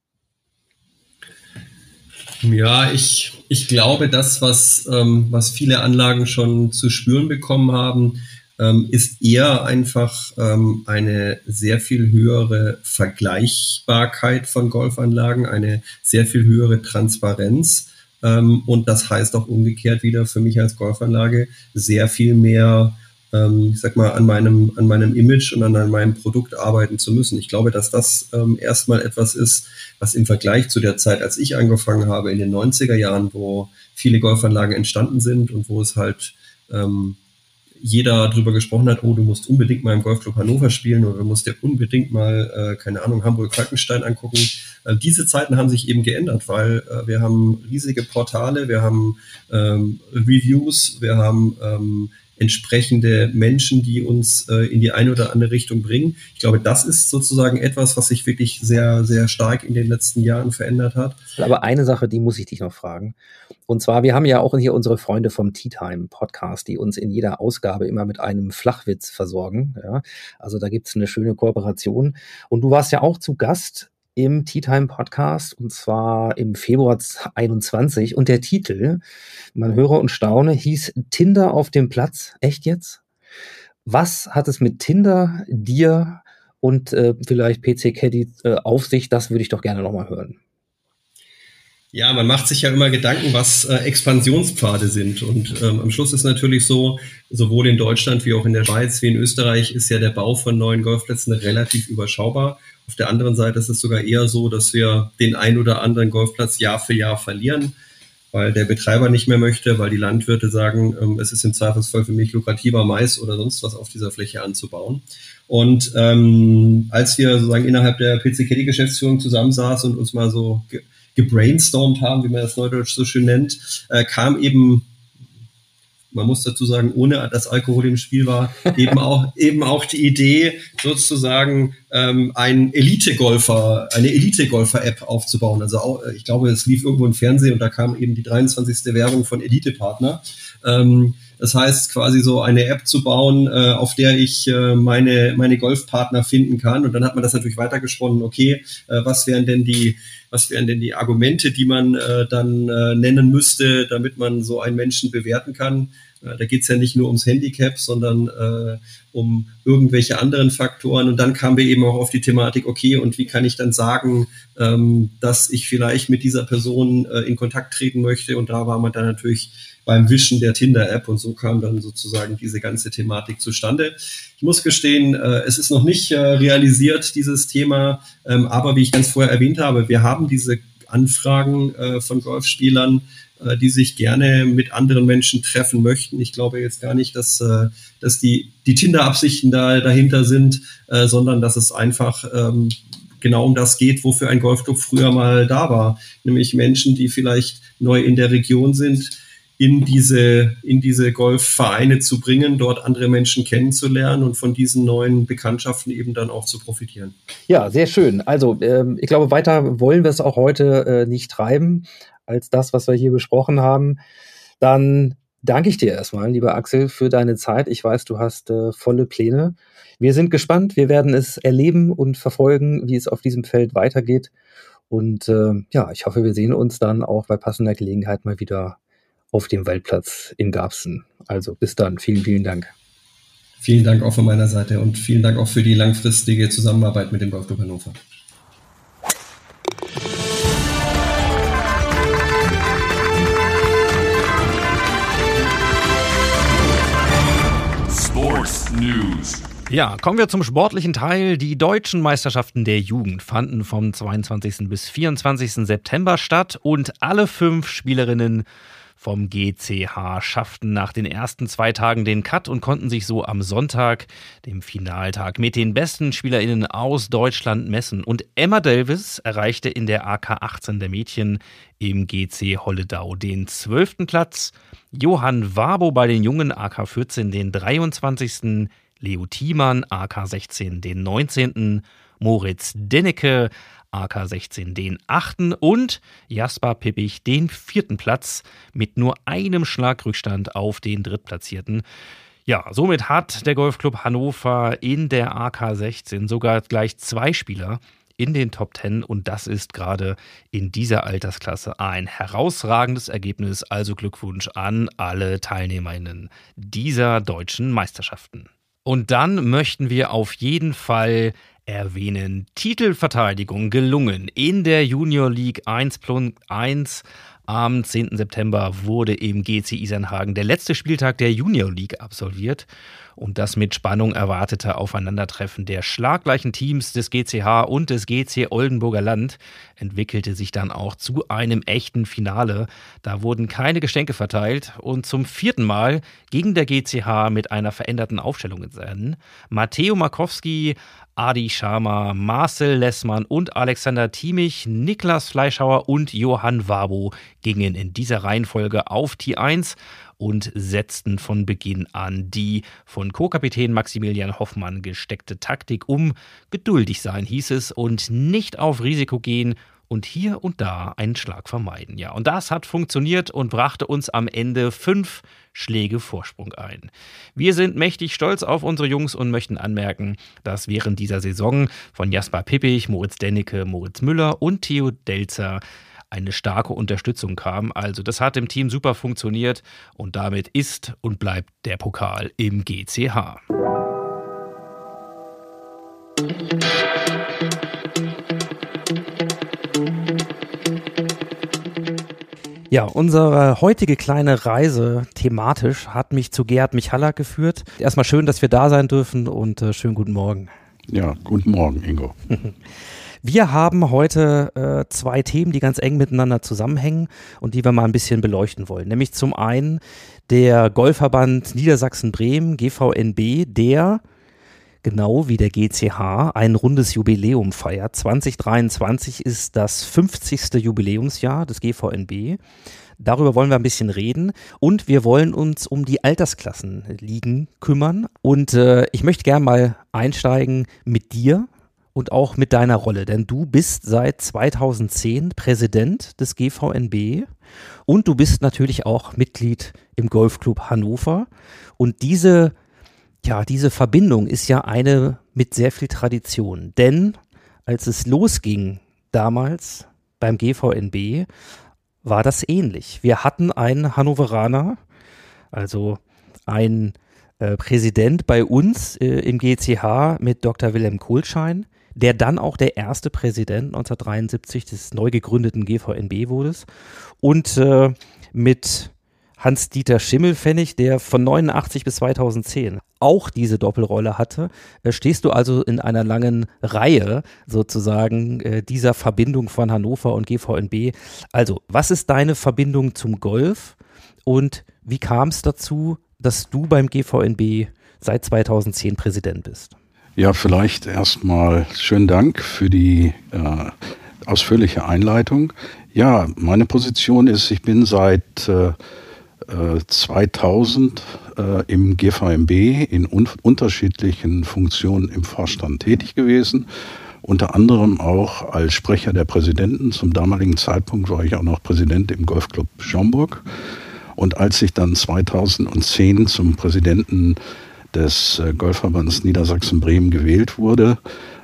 Ja, ich, ich glaube, das, was, ähm, was viele Anlagen schon zu spüren bekommen haben, ähm, ist eher einfach ähm, eine sehr viel höhere Vergleichbarkeit von Golfanlagen, eine sehr viel höhere Transparenz. Ähm, und das heißt auch umgekehrt wieder für mich als Golfanlage sehr viel mehr ähm, ich sag mal, an meinem, an meinem Image und an meinem Produkt arbeiten zu müssen. Ich glaube, dass das ähm, erstmal etwas ist, was im Vergleich zu der Zeit, als ich angefangen habe in den 90er Jahren, wo viele Golfanlagen entstanden sind und wo es halt ähm, jeder darüber gesprochen hat, oh, du musst unbedingt mal im Golfclub Hannover spielen oder du musst dir unbedingt mal, äh, keine Ahnung, Hamburg-Falkenstein angucken. Äh, diese Zeiten haben sich eben geändert, weil äh, wir haben riesige Portale, wir haben ähm, Reviews, wir haben ähm, entsprechende Menschen, die uns äh, in die eine oder andere Richtung bringen. Ich glaube, das ist sozusagen etwas, was sich wirklich sehr, sehr stark in den letzten Jahren verändert hat. Aber eine Sache, die muss ich dich noch fragen. Und zwar, wir haben ja auch hier unsere Freunde vom Tea Time Podcast, die uns in jeder Ausgabe immer mit einem Flachwitz versorgen. Ja? Also da gibt's eine schöne Kooperation. Und du warst ja auch zu Gast im Tea Time Podcast und zwar im Februar 21 und der Titel, man höre und staune, hieß Tinder auf dem Platz. Echt jetzt? Was hat es mit Tinder, dir und äh, vielleicht PC Caddy äh, auf sich? Das würde ich doch gerne nochmal hören. Ja, man macht sich ja immer Gedanken, was äh, Expansionspfade sind. Und ähm, am Schluss ist natürlich so, sowohl in Deutschland wie auch in der Schweiz wie in Österreich ist ja der Bau von neuen Golfplätzen relativ überschaubar. Auf der anderen Seite ist es sogar eher so, dass wir den ein oder anderen Golfplatz Jahr für Jahr verlieren, weil der Betreiber nicht mehr möchte, weil die Landwirte sagen, ähm, es ist im Zweifelsfall für mich lukrativer, Mais oder sonst was auf dieser Fläche anzubauen. Und ähm, als wir sozusagen innerhalb der PC Caddy Geschäftsführung zusammensaßen und uns mal so gebrainstormt haben, wie man das Neudeutsch so schön nennt, äh, kam eben man muss dazu sagen, ohne dass Alkohol im Spiel war, <laughs> eben auch, eben auch die Idee, sozusagen ähm, ein Elite-Golfer, eine Elite-Golfer-App aufzubauen. Also auch, ich glaube, es lief irgendwo im Fernsehen und da kam eben die 23. Werbung von Elite-Partner. Ähm, das heißt, quasi so eine App zu bauen, äh, auf der ich äh, meine, meine Golfpartner finden kann. Und dann hat man das natürlich weitergesponnen, okay, äh, was wären denn die, was wären denn die Argumente, die man äh, dann äh, nennen müsste, damit man so einen Menschen bewerten kann. Äh, da geht es ja nicht nur ums Handicap, sondern äh, um irgendwelche anderen Faktoren. Und dann kamen wir eben auch auf die Thematik, okay, und wie kann ich dann sagen, ähm, dass ich vielleicht mit dieser Person äh, in Kontakt treten möchte? Und da war man dann natürlich beim Wischen der Tinder-App und so kam dann sozusagen diese ganze Thematik zustande. Ich muss gestehen, äh, es ist noch nicht äh, realisiert, dieses Thema, ähm, aber wie ich ganz vorher erwähnt habe, wir haben diese Anfragen äh, von Golfspielern, äh, die sich gerne mit anderen Menschen treffen möchten. Ich glaube jetzt gar nicht, dass, äh, dass die, die Tinder-Absichten da dahinter sind, äh, sondern dass es einfach ähm, genau um das geht, wofür ein Golfclub früher mal da war. Nämlich Menschen, die vielleicht neu in der Region sind, in diese, in diese Golfvereine zu bringen, dort andere Menschen kennenzulernen und von diesen neuen Bekanntschaften eben dann auch zu profitieren. Ja, sehr schön. Also ähm, ich glaube, weiter wollen wir es auch heute äh, nicht treiben als das, was wir hier besprochen haben. Dann danke ich dir erstmal, lieber Axel, für deine Zeit. Ich weiß, du hast äh, volle Pläne. Wir sind gespannt. Wir werden es erleben und verfolgen, wie es auf diesem Feld weitergeht. Und äh, ja, ich hoffe, wir sehen uns dann auch bei passender Gelegenheit mal wieder auf dem Waldplatz in Garbsen. Also bis dann. Vielen, vielen Dank. Vielen Dank auch von meiner Seite und vielen Dank auch für die langfristige Zusammenarbeit mit dem Golfclub Hannover. Sports News. Ja, kommen wir zum sportlichen Teil. Die deutschen Meisterschaften der Jugend fanden vom 22. bis 24. September statt und alle fünf Spielerinnen vom GCH schafften nach den ersten zwei Tagen den Cut und konnten sich so am Sonntag, dem Finaltag, mit den besten SpielerInnen aus Deutschland messen. Und Emma Davis erreichte in der AK 18 der Mädchen im GC Holledau den 12. Platz, Johann Wabo bei den Jungen AK 14 den 23. Leo Thiemann AK 16 den 19. Moritz Dennecke AK16 den achten und Jasper Pippich den vierten Platz mit nur einem Schlagrückstand auf den drittplatzierten. Ja, somit hat der Golfclub Hannover in der AK16 sogar gleich zwei Spieler in den Top 10 und das ist gerade in dieser Altersklasse ein herausragendes Ergebnis. Also Glückwunsch an alle Teilnehmerinnen dieser deutschen Meisterschaften. Und dann möchten wir auf jeden Fall erwähnen. Titelverteidigung gelungen in der Junior League 1.1 Am 10. September wurde im GC Isernhagen der letzte Spieltag der Junior League absolviert und das mit Spannung erwartete Aufeinandertreffen der schlaggleichen Teams des GCH und des GC Oldenburger Land entwickelte sich dann auch zu einem echten Finale. Da wurden keine Geschenke verteilt und zum vierten Mal ging der GCH mit einer veränderten Aufstellung ins Rennen. Matteo Markowski, Adi Sharma, Marcel Lessmann und Alexander Thiemich, Niklas Fleischhauer und Johann Wabo gingen in dieser Reihenfolge auf T1 und setzten von Beginn an die von Co-Kapitän Maximilian Hoffmann gesteckte Taktik um. Geduldig sein hieß es und nicht auf Risiko gehen und hier und da einen Schlag vermeiden. Ja, und das hat funktioniert und brachte uns am Ende fünf Schläge Vorsprung ein. Wir sind mächtig stolz auf unsere Jungs und möchten anmerken, dass während dieser Saison von Jasper Pippich, Moritz Dennecke, Moritz Müller und Theo Delzer eine starke Unterstützung kam. Also das hat im Team super funktioniert und damit ist und bleibt der Pokal im GCH. Ja, unsere heutige kleine Reise thematisch hat mich zu Gerhard Michaller geführt. Erstmal schön, dass wir da sein dürfen und äh, schönen guten Morgen. Ja, guten Morgen, Ingo. <laughs> Wir haben heute äh, zwei Themen, die ganz eng miteinander zusammenhängen und die wir mal ein bisschen beleuchten wollen. Nämlich zum einen der Golfverband Niedersachsen-Bremen, GVNB, der genau wie der GCH ein rundes Jubiläum feiert. 2023 ist das 50. Jubiläumsjahr des GVNB. Darüber wollen wir ein bisschen reden und wir wollen uns um die Altersklassenligen kümmern. Und äh, ich möchte gerne mal einsteigen mit dir und auch mit deiner Rolle, denn du bist seit 2010 Präsident des GVNB und du bist natürlich auch Mitglied im Golfclub Hannover. Und diese, ja, diese Verbindung ist ja eine mit sehr viel Tradition, denn als es losging damals beim GVNB, war das ähnlich. Wir hatten einen Hannoveraner, also ein äh, Präsident bei uns äh, im GCH mit Dr. Wilhelm Kohlschein, der dann auch der erste Präsident 1973 des neu gegründeten GVNB wurde. Und äh, mit Hans-Dieter Schimmelfennig, der von 89 bis 2010 auch diese Doppelrolle hatte, äh, stehst du also in einer langen Reihe sozusagen äh, dieser Verbindung von Hannover und GVNB. Also, was ist deine Verbindung zum Golf und wie kam es dazu, dass du beim GVNB seit 2010 Präsident bist? Ja, vielleicht erstmal schönen Dank für die äh, ausführliche Einleitung. Ja, meine Position ist, ich bin seit äh, 2000 äh, äh, im GVMB in un unterschiedlichen Funktionen im Vorstand tätig gewesen. Unter anderem auch als Sprecher der Präsidenten. Zum damaligen Zeitpunkt war ich auch noch Präsident im Golfclub Schaumburg. Und als ich dann 2010 zum Präsidenten des äh, Golfverbands Niedersachsen-Bremen gewählt wurde,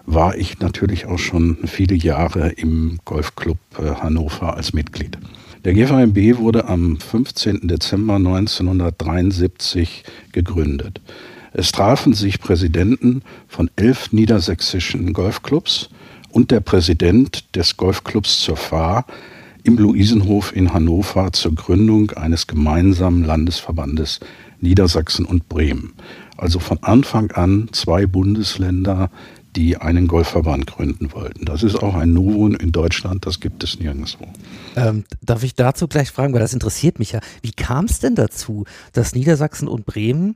war ich natürlich auch schon viele Jahre im Golfclub äh, Hannover als Mitglied. Der GVMB wurde am 15. Dezember 1973 gegründet. Es trafen sich Präsidenten von elf niedersächsischen Golfclubs und der Präsident des Golfclubs zur Fahr im Luisenhof in Hannover zur Gründung eines gemeinsamen Landesverbandes Niedersachsen und Bremen. Also von Anfang an zwei Bundesländer, die einen Golfverband gründen wollten. Das ist auch ein Novum in Deutschland, das gibt es nirgendwo. Ähm, darf ich dazu gleich fragen, weil das interessiert mich ja. Wie kam es denn dazu, dass Niedersachsen und Bremen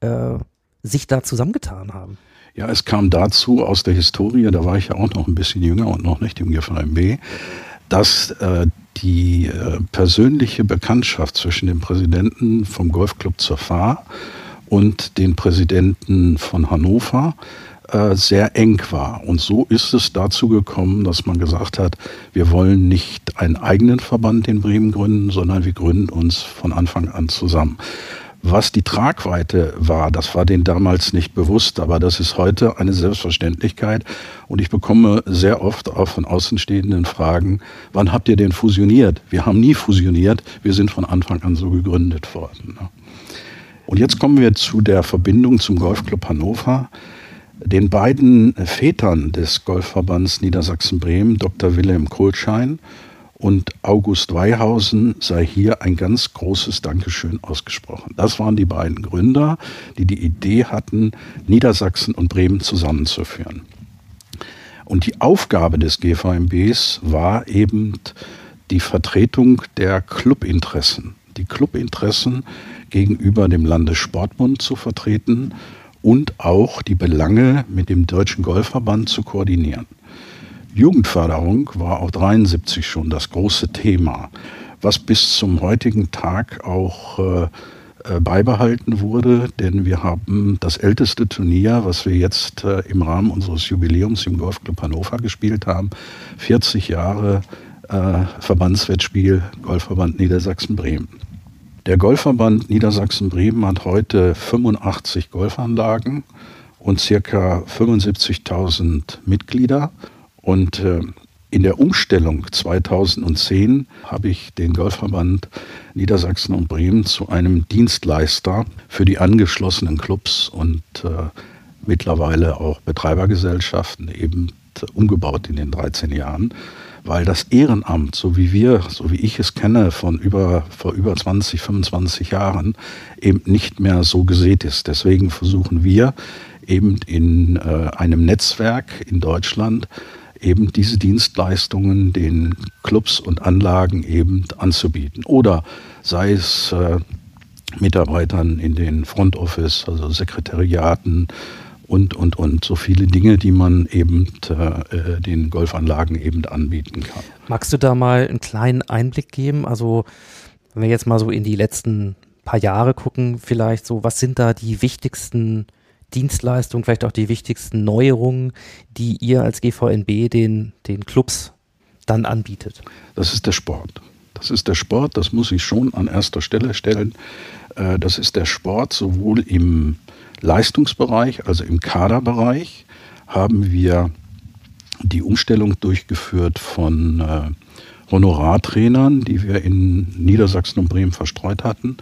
äh, sich da zusammengetan haben? Ja, es kam dazu aus der Historie, da war ich ja auch noch ein bisschen jünger und noch nicht im GVMB, dass äh, die äh, persönliche Bekanntschaft zwischen dem Präsidenten vom Golfclub zur Fahr und den Präsidenten von Hannover äh, sehr eng war. Und so ist es dazu gekommen, dass man gesagt hat, wir wollen nicht einen eigenen Verband in Bremen gründen, sondern wir gründen uns von Anfang an zusammen. Was die Tragweite war, das war denen damals nicht bewusst, aber das ist heute eine Selbstverständlichkeit. Und ich bekomme sehr oft auch von Außenstehenden Fragen, wann habt ihr denn fusioniert? Wir haben nie fusioniert, wir sind von Anfang an so gegründet worden. Und jetzt kommen wir zu der Verbindung zum Golfclub Hannover. Den beiden Vätern des Golfverbands Niedersachsen-Bremen, Dr. Wilhelm Kohlschein und August Weihausen sei hier ein ganz großes Dankeschön ausgesprochen. Das waren die beiden Gründer, die die Idee hatten, Niedersachsen und Bremen zusammenzuführen. Und die Aufgabe des GVMBs war eben die Vertretung der Clubinteressen. Die Clubinteressen gegenüber dem Landessportbund zu vertreten und auch die Belange mit dem Deutschen Golfverband zu koordinieren. Jugendförderung war auch 73 schon das große Thema, was bis zum heutigen Tag auch äh, äh, beibehalten wurde, denn wir haben das älteste Turnier, was wir jetzt äh, im Rahmen unseres Jubiläums im Golfclub Hannover gespielt haben, 40 Jahre äh, Verbandswettspiel Golfverband Niedersachsen-Bremen. Der Golfverband Niedersachsen-Bremen hat heute 85 Golfanlagen und circa 75.000 Mitglieder. Und äh, in der Umstellung 2010 habe ich den Golfverband Niedersachsen und Bremen zu einem Dienstleister für die angeschlossenen Clubs und äh, mittlerweile auch Betreibergesellschaften eben umgebaut in den 13 Jahren, weil das Ehrenamt, so wie wir, so wie ich es kenne, von über, vor über 20, 25 Jahren eben nicht mehr so gesät ist. Deswegen versuchen wir eben in äh, einem Netzwerk in Deutschland eben diese Dienstleistungen den Clubs und Anlagen eben anzubieten. Oder sei es äh, Mitarbeitern in den Front Office, also Sekretariaten und, und, und. So viele Dinge, die man eben äh, den Golfanlagen eben anbieten kann. Magst du da mal einen kleinen Einblick geben? Also, wenn wir jetzt mal so in die letzten paar Jahre gucken, vielleicht so, was sind da die wichtigsten Dienstleistungen, vielleicht auch die wichtigsten Neuerungen, die ihr als GVNB den, den Clubs dann anbietet? Das ist der Sport. Das ist der Sport, das muss ich schon an erster Stelle stellen. Äh, das ist der Sport sowohl im Leistungsbereich, also im Kaderbereich, haben wir die Umstellung durchgeführt von äh, Honorartrainern, die wir in Niedersachsen und Bremen verstreut hatten,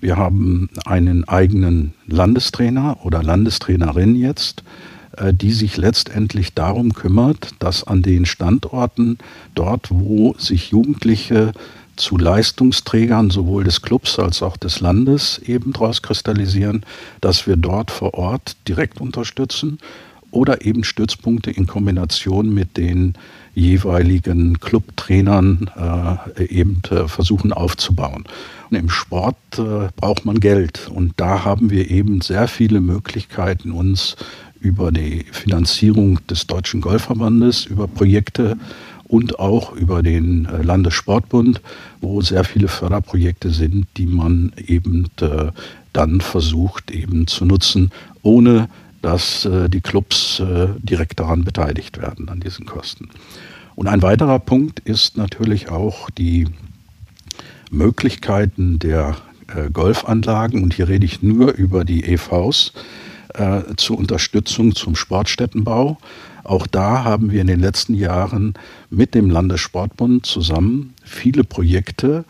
wir haben einen eigenen Landestrainer oder Landestrainerin jetzt, äh, die sich letztendlich darum kümmert, dass an den Standorten, dort wo sich Jugendliche zu Leistungsträgern sowohl des Clubs als auch des Landes eben daraus kristallisieren, dass wir dort vor Ort direkt unterstützen oder eben Stützpunkte in Kombination mit den jeweiligen Clubtrainern äh, eben äh, versuchen aufzubauen. Und Im Sport äh, braucht man Geld und da haben wir eben sehr viele Möglichkeiten, uns über die Finanzierung des Deutschen Golfverbandes, über Projekte und auch über den äh, Landessportbund, wo sehr viele Förderprojekte sind, die man eben äh, dann versucht eben zu nutzen, ohne dass äh, die Clubs direkt daran beteiligt werden, an diesen Kosten. Und ein weiterer Punkt ist natürlich auch die Möglichkeiten der Golfanlagen, und hier rede ich nur über die EVs, zur Unterstützung zum Sportstättenbau. Auch da haben wir in den letzten Jahren mit dem Landessportbund zusammen viele Projekte,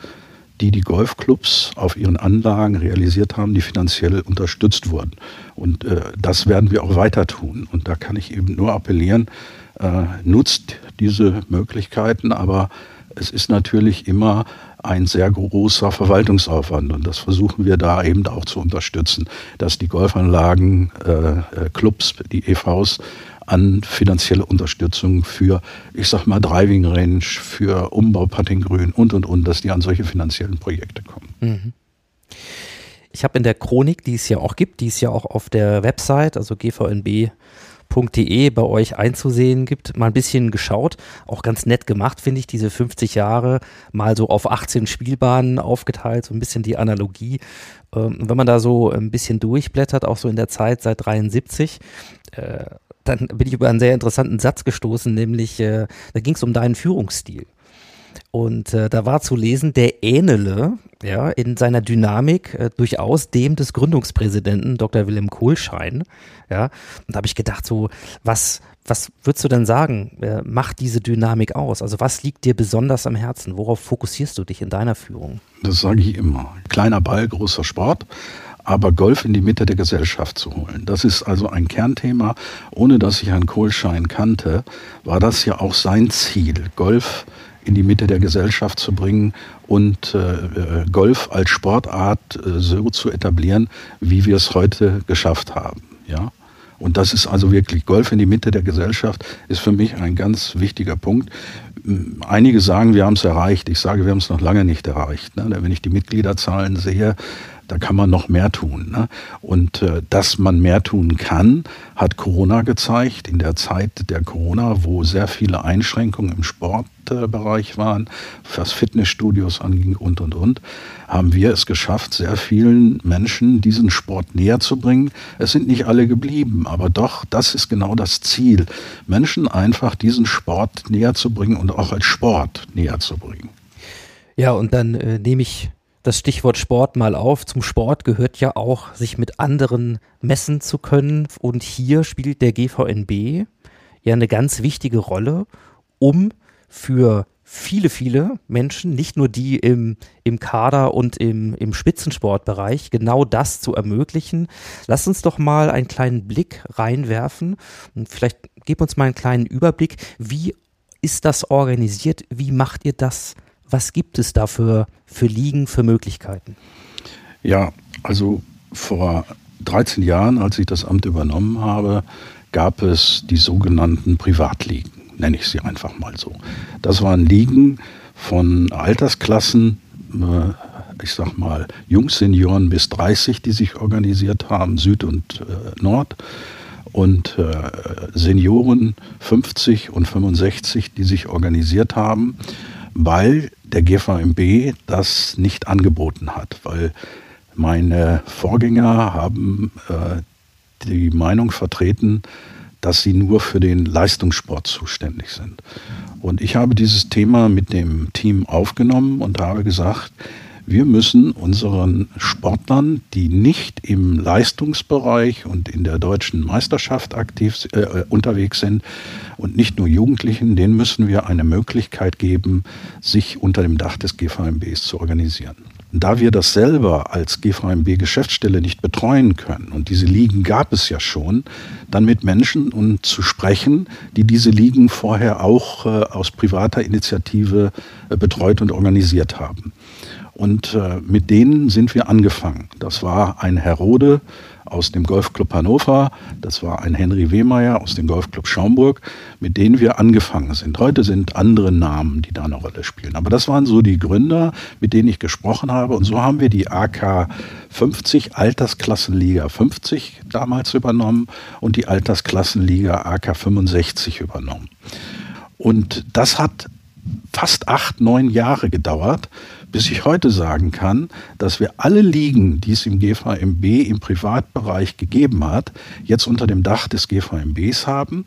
die die Golfclubs auf ihren Anlagen realisiert haben, die finanziell unterstützt wurden. Und äh, das werden wir auch weiter tun. Und da kann ich eben nur appellieren, äh, nutzt diese Möglichkeiten, aber es ist natürlich immer ein sehr großer Verwaltungsaufwand und das versuchen wir da eben auch zu unterstützen, dass die Golfanlagen, äh, äh Clubs, die EVs an finanzielle Unterstützung für, ich sag mal, Driving Range, für Umbau Puttinggrün und und und, dass die an solche finanziellen Projekte kommen. Mhm. Ich habe in der Chronik, die es ja auch gibt, die es ja auch auf der Website, also GVNB bei euch einzusehen gibt. Mal ein bisschen geschaut, auch ganz nett gemacht, finde ich, diese 50 Jahre mal so auf 18 Spielbahnen aufgeteilt, so ein bisschen die Analogie. Ähm, wenn man da so ein bisschen durchblättert, auch so in der Zeit seit 73, äh, dann bin ich über einen sehr interessanten Satz gestoßen, nämlich äh, da ging es um deinen Führungsstil. Und äh, da war zu lesen, der ähnele ja, in seiner Dynamik äh, durchaus dem des Gründungspräsidenten Dr. Wilhelm Kohlschein. Ja, und da habe ich gedacht, so, was, was würdest du denn sagen, äh, macht diese Dynamik aus? Also was liegt dir besonders am Herzen? Worauf fokussierst du dich in deiner Führung? Das sage ich immer. Kleiner Ball, großer Sport aber Golf in die Mitte der Gesellschaft zu holen. Das ist also ein Kernthema. Ohne dass ich Herrn Kohlschein kannte, war das ja auch sein Ziel, Golf in die Mitte der Gesellschaft zu bringen und äh, Golf als Sportart äh, so zu etablieren, wie wir es heute geschafft haben. Ja? Und das ist also wirklich Golf in die Mitte der Gesellschaft, ist für mich ein ganz wichtiger Punkt. Einige sagen, wir haben es erreicht. Ich sage, wir haben es noch lange nicht erreicht. Ne? Wenn ich die Mitgliederzahlen sehe, da kann man noch mehr tun. Ne? Und äh, dass man mehr tun kann, hat Corona gezeigt. In der Zeit der Corona, wo sehr viele Einschränkungen im Sportbereich äh, waren, was Fitnessstudios anging und, und, und, haben wir es geschafft, sehr vielen Menschen diesen Sport näher zu bringen. Es sind nicht alle geblieben, aber doch, das ist genau das Ziel, Menschen einfach diesen Sport näher zu bringen und auch als Sport näher zu bringen. Ja, und dann äh, nehme ich das Stichwort Sport mal auf. Zum Sport gehört ja auch, sich mit anderen messen zu können. Und hier spielt der GVNB ja eine ganz wichtige Rolle, um für viele, viele Menschen, nicht nur die im, im Kader und im, im Spitzensportbereich, genau das zu ermöglichen. Lass uns doch mal einen kleinen Blick reinwerfen und vielleicht gib uns mal einen kleinen Überblick. Wie ist das organisiert? Wie macht ihr das? Was gibt es da für, für Ligen, für Möglichkeiten? Ja, also vor 13 Jahren, als ich das Amt übernommen habe, gab es die sogenannten Privatligen, nenne ich sie einfach mal so. Das waren Ligen von Altersklassen, äh, ich sag mal Jungsenioren bis 30, die sich organisiert haben, Süd und äh, Nord und äh, Senioren 50 und 65, die sich organisiert haben, weil der GVMB das nicht angeboten hat, weil meine Vorgänger haben äh, die Meinung vertreten, dass sie nur für den Leistungssport zuständig sind. Und ich habe dieses Thema mit dem Team aufgenommen und habe gesagt, wir müssen unseren Sportlern, die nicht im Leistungsbereich und in der deutschen Meisterschaft aktiv äh, unterwegs sind und nicht nur Jugendlichen, denen müssen wir eine Möglichkeit geben, sich unter dem Dach des GVMBs zu organisieren. Da wir das selber als GVMB-Geschäftsstelle nicht betreuen können, und diese Ligen gab es ja schon, dann mit Menschen und zu sprechen, die diese Ligen vorher auch äh, aus privater Initiative äh, betreut und organisiert haben. Und äh, mit denen sind wir angefangen. Das war ein Herr Rode aus dem Golfclub Hannover, das war ein Henry Wehmeier aus dem Golfclub Schaumburg, mit denen wir angefangen sind. Heute sind andere Namen, die da eine Rolle spielen. Aber das waren so die Gründer, mit denen ich gesprochen habe. Und so haben wir die AK 50 Altersklassenliga 50 damals übernommen und die Altersklassenliga AK 65 übernommen. Und das hat fast acht, neun Jahre gedauert, bis ich heute sagen kann, dass wir alle Ligen, die es im GVMB im Privatbereich gegeben hat, jetzt unter dem Dach des GVMBs haben.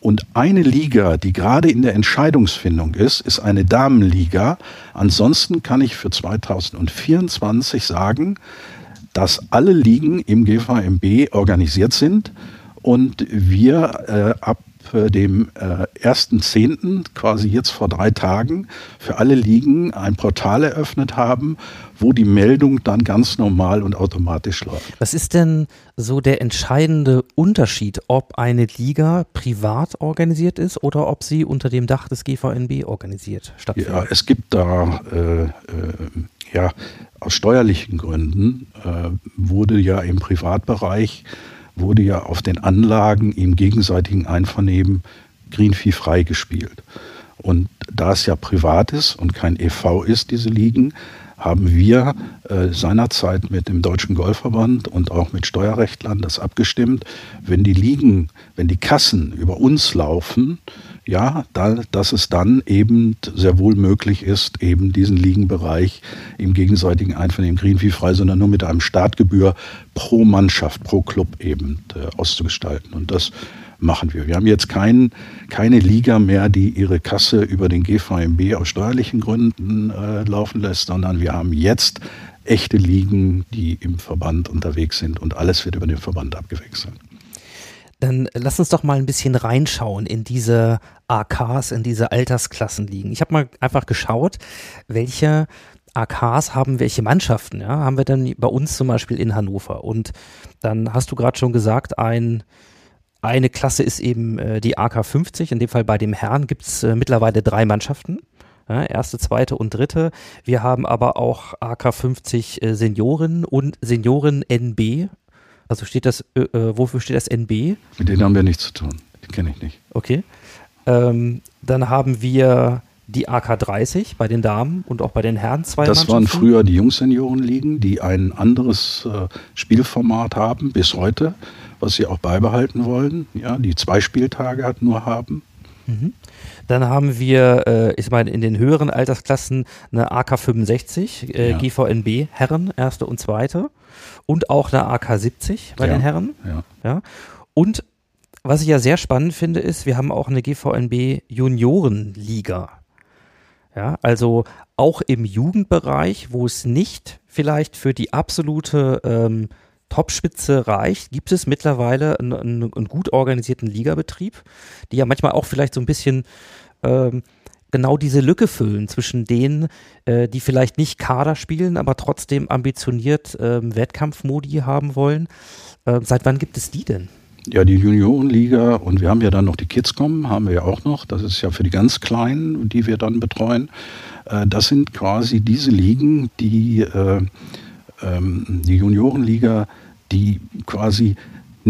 Und eine Liga, die gerade in der Entscheidungsfindung ist, ist eine Damenliga. Ansonsten kann ich für 2024 sagen, dass alle Ligen im GVMB organisiert sind und wir äh, ab äh, dem äh, 1.10., quasi jetzt vor drei Tagen, für alle Ligen ein Portal eröffnet haben, wo die Meldung dann ganz normal und automatisch läuft. Was ist denn so der entscheidende Unterschied, ob eine Liga privat organisiert ist oder ob sie unter dem Dach des GVNB organisiert stattfindet? Ja, es gibt da äh, äh, ja aus steuerlichen Gründen äh, wurde ja im Privatbereich wurde ja auf den Anlagen im gegenseitigen Einvernehmen Greenfee freigespielt. Und da es ja privat ist und kein EV ist, diese Ligen, haben wir äh, seinerzeit mit dem Deutschen Golfverband und auch mit Steuerrechtlern das abgestimmt. Wenn die Ligen, wenn die Kassen über uns laufen, ja, da, dass es dann eben sehr wohl möglich ist, eben diesen Liegenbereich im gegenseitigen Einvernehmen Greenfee frei, sondern nur mit einem Startgebühr pro Mannschaft, pro Club eben äh, auszugestalten. Und das machen wir. Wir haben jetzt kein, keine Liga mehr, die ihre Kasse über den GVMB aus steuerlichen Gründen äh, laufen lässt, sondern wir haben jetzt echte Ligen, die im Verband unterwegs sind und alles wird über den Verband abgewechselt. Dann lass uns doch mal ein bisschen reinschauen in diese AKs, in diese Altersklassen liegen. Ich habe mal einfach geschaut, welche AKs haben welche Mannschaften, ja, haben wir dann bei uns zum Beispiel in Hannover. Und dann hast du gerade schon gesagt, ein, eine Klasse ist eben äh, die AK 50. In dem Fall bei dem Herrn gibt es äh, mittlerweile drei Mannschaften. Ja, erste, zweite und dritte. Wir haben aber auch AK50 äh, Senioren und Senioren NB. Also steht das, äh, äh wofür steht das NB? Mit denen haben wir nichts zu tun. Die kenne ich nicht. Okay. Ähm, dann haben wir die AK30 bei den Damen und auch bei den Herren zwei Das waren früher die Jungseniorenligen, die ein anderes äh, Spielformat haben bis heute, was sie auch beibehalten wollen. Ja, die zwei Spieltage hat nur haben. Mhm. Dann haben wir, äh, ich meine, in den höheren Altersklassen eine AK65, äh, ja. GVNB Herren, erste und zweite. Und auch eine AK70 bei ja. den Herren. Ja. ja. Und was ich ja sehr spannend finde, ist, wir haben auch eine GVNB Juniorenliga. Ja, also auch im Jugendbereich, wo es nicht vielleicht für die absolute ähm, Topspitze reicht, gibt es mittlerweile einen, einen, einen, gut organisierten Ligabetrieb, die ja manchmal auch vielleicht so ein bisschen ähm, genau diese Lücke füllen zwischen denen, äh, die vielleicht nicht Kader spielen, aber trotzdem ambitioniert ähm, Wettkampfmodi haben wollen. Äh, seit wann gibt es die denn? Ja, die Juniorenliga und wir haben ja dann noch die Kidscom, haben wir ja auch noch. Das ist ja für die ganz Kleinen, die wir dann betreuen. Äh, das sind quasi diese Ligen, die äh, ähm, die Juniorenliga, die quasi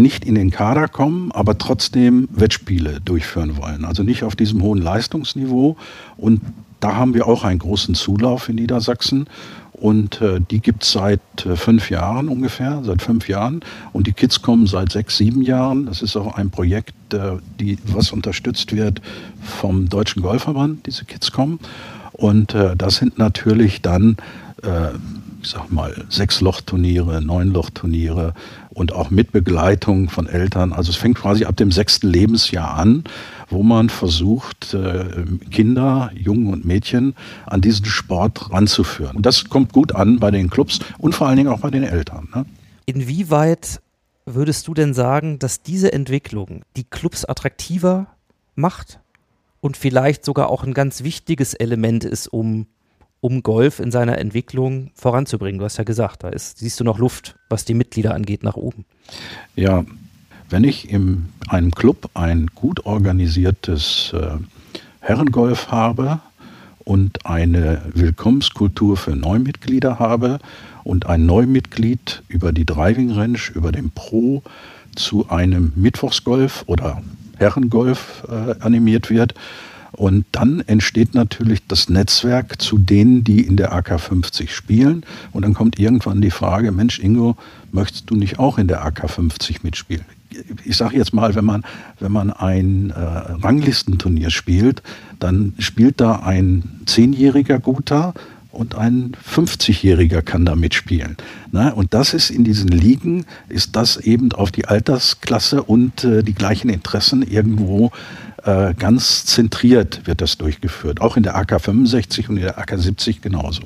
nicht in den Kader kommen, aber trotzdem Wettspiele durchführen wollen. Also nicht auf diesem hohen Leistungsniveau. Und da haben wir auch einen großen Zulauf in Niedersachsen. Und äh, die gibt es seit äh, fünf Jahren ungefähr, seit fünf Jahren. Und die Kids kommen seit sechs, sieben Jahren. Das ist auch ein Projekt, äh, die, was unterstützt wird vom Deutschen Golfverband, diese Kids kommen. Und äh, das sind natürlich dann, äh, ich sag mal, sechs Lochturniere, neun Lochturniere und auch mit Begleitung von Eltern. Also es fängt quasi ab dem sechsten Lebensjahr an wo man versucht, äh, Kinder, Jungen und Mädchen an diesen Sport ranzuführen. Und das kommt gut an bei den Clubs und vor allen Dingen auch bei den Eltern. Ne? Inwieweit würdest du denn sagen, dass diese Entwicklung die Clubs attraktiver macht und vielleicht sogar auch ein ganz wichtiges Element ist, um, um Golf in seiner Entwicklung voranzubringen? Du hast ja gesagt, da ist, siehst du noch Luft, was die Mitglieder angeht, nach oben. Ja, wenn ich in einem Club ein gut organisiertes äh, Herrengolf habe und eine Willkommenskultur für Neumitglieder habe und ein Neumitglied über die Driving Range, über den Pro zu einem Mittwochsgolf oder Herrengolf äh, animiert wird, und dann entsteht natürlich das Netzwerk zu denen, die in der AK50 spielen. Und dann kommt irgendwann die Frage, Mensch, Ingo, möchtest du nicht auch in der AK50 mitspielen? ich sage jetzt mal, wenn man, wenn man ein äh, Ranglistenturnier spielt, dann spielt da ein Zehnjähriger guter und ein 50-Jähriger kann da mitspielen. Ne? Und das ist in diesen Ligen, ist das eben auf die Altersklasse und äh, die gleichen Interessen irgendwo äh, ganz zentriert wird das durchgeführt. Auch in der AK 65 und in der AK 70 genauso.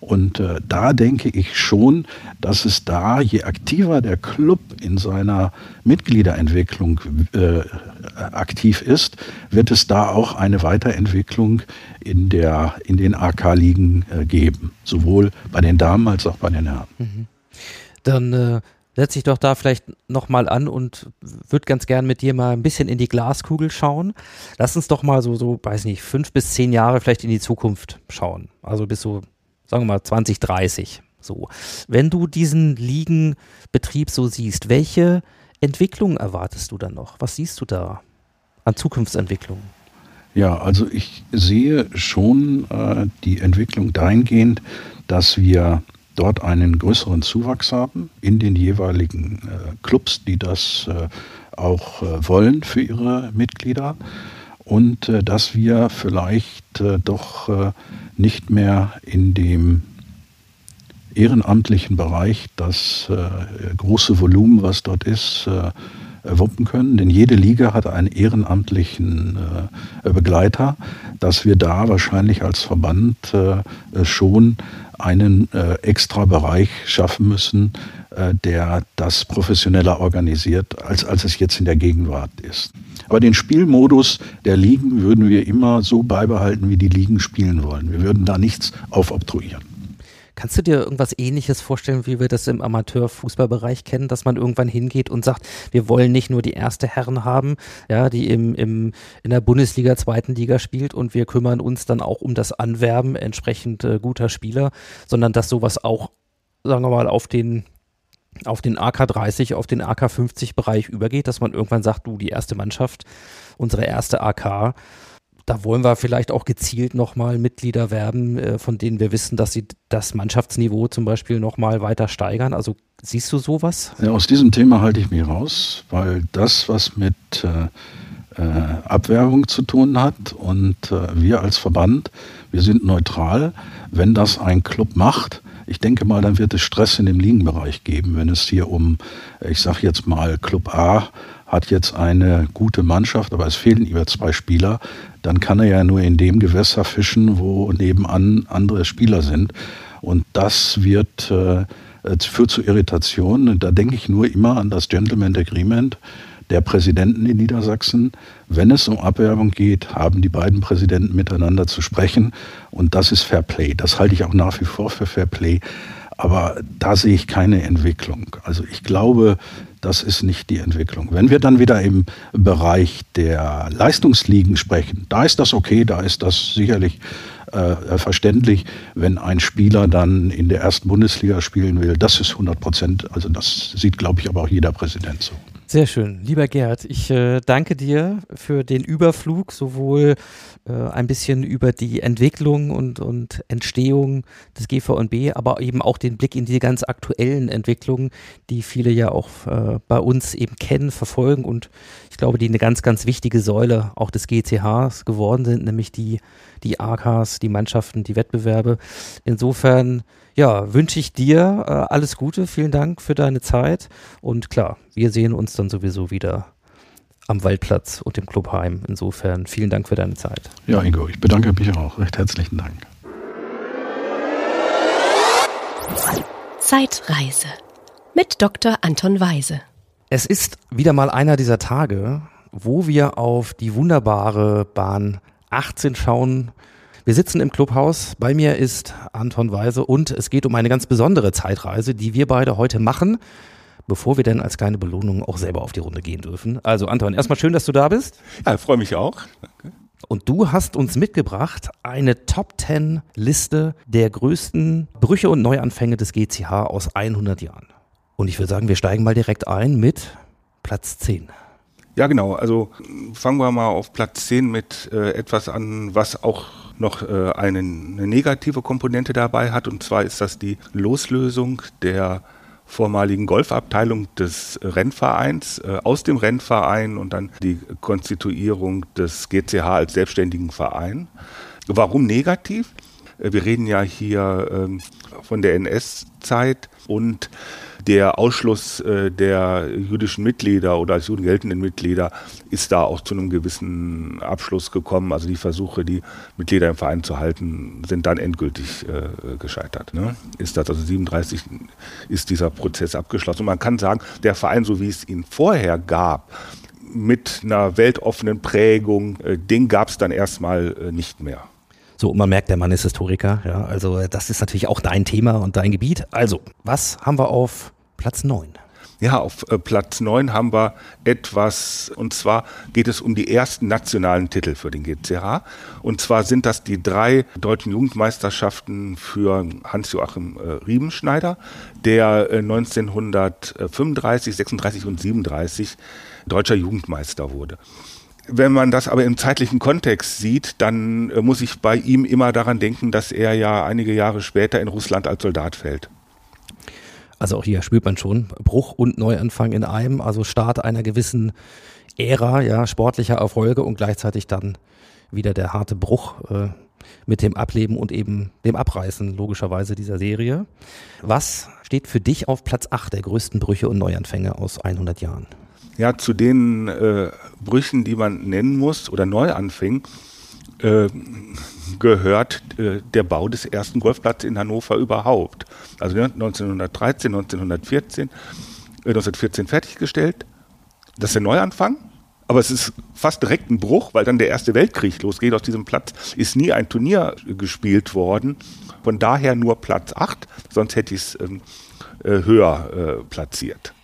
Und äh, da denke ich schon, dass es da, je aktiver der Club in seiner Mitgliederentwicklung äh, aktiv ist, wird es da auch eine Weiterentwicklung in, der, in den AK-Ligen äh, geben. Sowohl bei den Damen als auch bei den Herren. Mhm. Dann äh, setze ich doch da vielleicht nochmal an und würde ganz gern mit dir mal ein bisschen in die Glaskugel schauen. Lass uns doch mal so, so, weiß nicht, fünf bis zehn Jahre vielleicht in die Zukunft schauen. Also bis so sagen wir mal 2030. So. Wenn du diesen Ligenbetrieb so siehst, welche Entwicklung erwartest du dann noch? Was siehst du da an Zukunftsentwicklung? Ja, also ich sehe schon äh, die Entwicklung dahingehend, dass wir dort einen größeren Zuwachs haben in den jeweiligen äh, Clubs, die das äh, auch äh, wollen für ihre Mitglieder. Und äh, dass wir vielleicht äh, doch äh, nicht mehr in dem ehrenamtlichen Bereich das große Volumen, was dort ist, wuppen können. Denn jede Liga hat einen ehrenamtlichen äh, Begleiter, dass wir da wahrscheinlich als Verband schon einen extra Bereich schaffen müssen, der das professioneller organisiert, als, als es jetzt in der Gegenwart ist. Aber den Spielmodus der Ligen würden wir immer so beibehalten, wie die Ligen spielen wollen. Wir würden da nichts aufobtruieren. Kannst du dir irgendwas ähnliches vorstellen, wie wir das im Amateurfußballbereich kennen, dass man irgendwann hingeht und sagt, wir wollen nicht nur die erste Herren haben, ja, die im, im, in der Bundesliga, zweiten Liga spielt und wir kümmern uns dann auch um das Anwerben entsprechend äh, guter Spieler, sondern dass sowas auch, sagen wir mal, auf den auf den AK30, auf den AK50 Bereich übergeht, dass man irgendwann sagt, du, die erste Mannschaft, unsere erste AK, da wollen wir vielleicht auch gezielt nochmal Mitglieder werben, äh, von denen wir wissen, dass sie das Mannschaftsniveau zum Beispiel nochmal weiter steigern. Also siehst du sowas? Ja, aus diesem Thema halte ich mich raus, weil das, was mit äh, äh, Abwerbung zu tun hat und äh, wir als Verband, wir sind neutral. Wenn das ein Club macht, ich denke mal, dann wird es Stress in dem Ligenbereich geben, wenn es hier um, ich sage jetzt mal, Club A hat jetzt eine gute Mannschaft, aber es fehlen über zwei Spieler, dann kann er ja nur in dem Gewässer fischen, wo nebenan andere Spieler sind. Und das wird äh, führt zu Irritationen. Da denke ich nur immer an das Gentleman Agreement der Präsidenten in Niedersachsen. Wenn es um Abwerbung geht, haben die beiden Präsidenten miteinander zu sprechen. Und das ist Fair Play. Das halte ich auch nach wie vor für Fair Play. Aber da sehe ich keine Entwicklung. Also ich glaube, das ist nicht die Entwicklung. Wenn wir dann wieder im Bereich der Leistungsligen sprechen, da ist das okay, da ist das sicherlich äh, verständlich, wenn ein Spieler dann in der ersten Bundesliga spielen will. Das ist 100 Prozent, also das sieht, glaube ich, aber auch jeder Präsident so. Sehr schön. Lieber Gerd, ich äh, danke dir für den Überflug, sowohl äh, ein bisschen über die Entwicklung und, und Entstehung des GVNB, aber eben auch den Blick in die ganz aktuellen Entwicklungen, die viele ja auch äh, bei uns eben kennen, verfolgen und ich glaube, die eine ganz, ganz wichtige Säule auch des GCHs geworden sind, nämlich die, die AKs, die Mannschaften, die Wettbewerbe. Insofern ja, wünsche ich dir äh, alles Gute. Vielen Dank für deine Zeit. Und klar, wir sehen uns dann sowieso wieder am Waldplatz und im Clubheim. Insofern vielen Dank für deine Zeit. Ja, Ingo, ich bedanke mich auch. Recht herzlichen Dank. Zeitreise mit Dr. Anton Weise. Es ist wieder mal einer dieser Tage, wo wir auf die wunderbare Bahn 18 schauen, wir sitzen im Clubhaus. Bei mir ist Anton Weise und es geht um eine ganz besondere Zeitreise, die wir beide heute machen, bevor wir denn als kleine Belohnung auch selber auf die Runde gehen dürfen. Also Anton, erstmal schön, dass du da bist. Ja, freue mich auch. Danke. Und du hast uns mitgebracht eine Top 10 Liste der größten Brüche und Neuanfänge des GCH aus 100 Jahren. Und ich würde sagen, wir steigen mal direkt ein mit Platz 10. Ja, genau. Also fangen wir mal auf Platz 10 mit äh, etwas an, was auch noch äh, eine, eine negative Komponente dabei hat. Und zwar ist das die Loslösung der vormaligen Golfabteilung des Rennvereins äh, aus dem Rennverein und dann die Konstituierung des GCH als selbstständigen Verein. Warum negativ? Äh, wir reden ja hier ähm, von der NS-Zeit und der Ausschluss äh, der jüdischen Mitglieder oder als Juden geltenden Mitglieder ist da auch zu einem gewissen Abschluss gekommen. Also die Versuche, die Mitglieder im Verein zu halten, sind dann endgültig äh, gescheitert. Ne? Ist das also 37 ist dieser Prozess abgeschlossen. Und man kann sagen, der Verein, so wie es ihn vorher gab, mit einer weltoffenen Prägung, den gab es dann erstmal nicht mehr. So, man merkt, der Mann ist Historiker. Ja, also das ist natürlich auch dein Thema und dein Gebiet. Also, was haben wir auf Platz 9. Ja, auf äh, Platz 9 haben wir etwas, und zwar geht es um die ersten nationalen Titel für den GCH. Und zwar sind das die drei deutschen Jugendmeisterschaften für Hans-Joachim äh, Riebenschneider, der äh, 1935, 36 und 37 deutscher Jugendmeister wurde. Wenn man das aber im zeitlichen Kontext sieht, dann äh, muss ich bei ihm immer daran denken, dass er ja einige Jahre später in Russland als Soldat fällt. Also auch hier spürt man schon Bruch und Neuanfang in einem, also Start einer gewissen Ära, ja, sportlicher Erfolge und gleichzeitig dann wieder der harte Bruch äh, mit dem Ableben und eben dem Abreißen logischerweise dieser Serie. Was steht für dich auf Platz 8 der größten Brüche und Neuanfänge aus 100 Jahren? Ja, zu den äh, Brüchen, die man nennen muss oder Neuanfängen, äh, gehört äh, der Bau des ersten Golfplatzes in Hannover überhaupt. Also 1913, 1914, äh, 1914 fertiggestellt. Das ist der Neuanfang. aber es ist fast direkt ein Bruch, weil dann der Erste Weltkrieg losgeht. Aus diesem Platz ist nie ein Turnier gespielt worden. Von daher nur Platz 8, sonst hätte ich es ähm, äh, höher äh, platziert.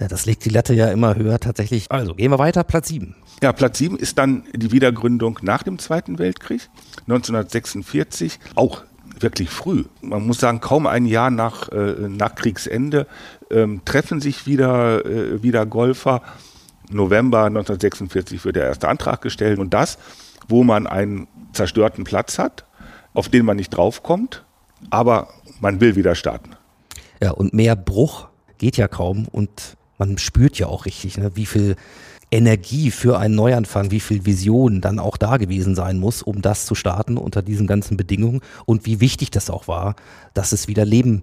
Ja, das legt die Latte ja immer höher tatsächlich. Also gehen wir weiter, Platz 7. Ja, Platz 7 ist dann die Wiedergründung nach dem Zweiten Weltkrieg, 1946, auch wirklich früh. Man muss sagen, kaum ein Jahr nach, äh, nach Kriegsende ähm, treffen sich wieder, äh, wieder Golfer. November 1946 wird der erste Antrag gestellt und das, wo man einen zerstörten Platz hat, auf den man nicht draufkommt, aber man will wieder starten. Ja, und mehr Bruch geht ja kaum und man spürt ja auch richtig, ne, wie viel Energie für einen Neuanfang, wie viel Vision dann auch da gewesen sein muss, um das zu starten unter diesen ganzen Bedingungen und wie wichtig das auch war, dass es wieder Leben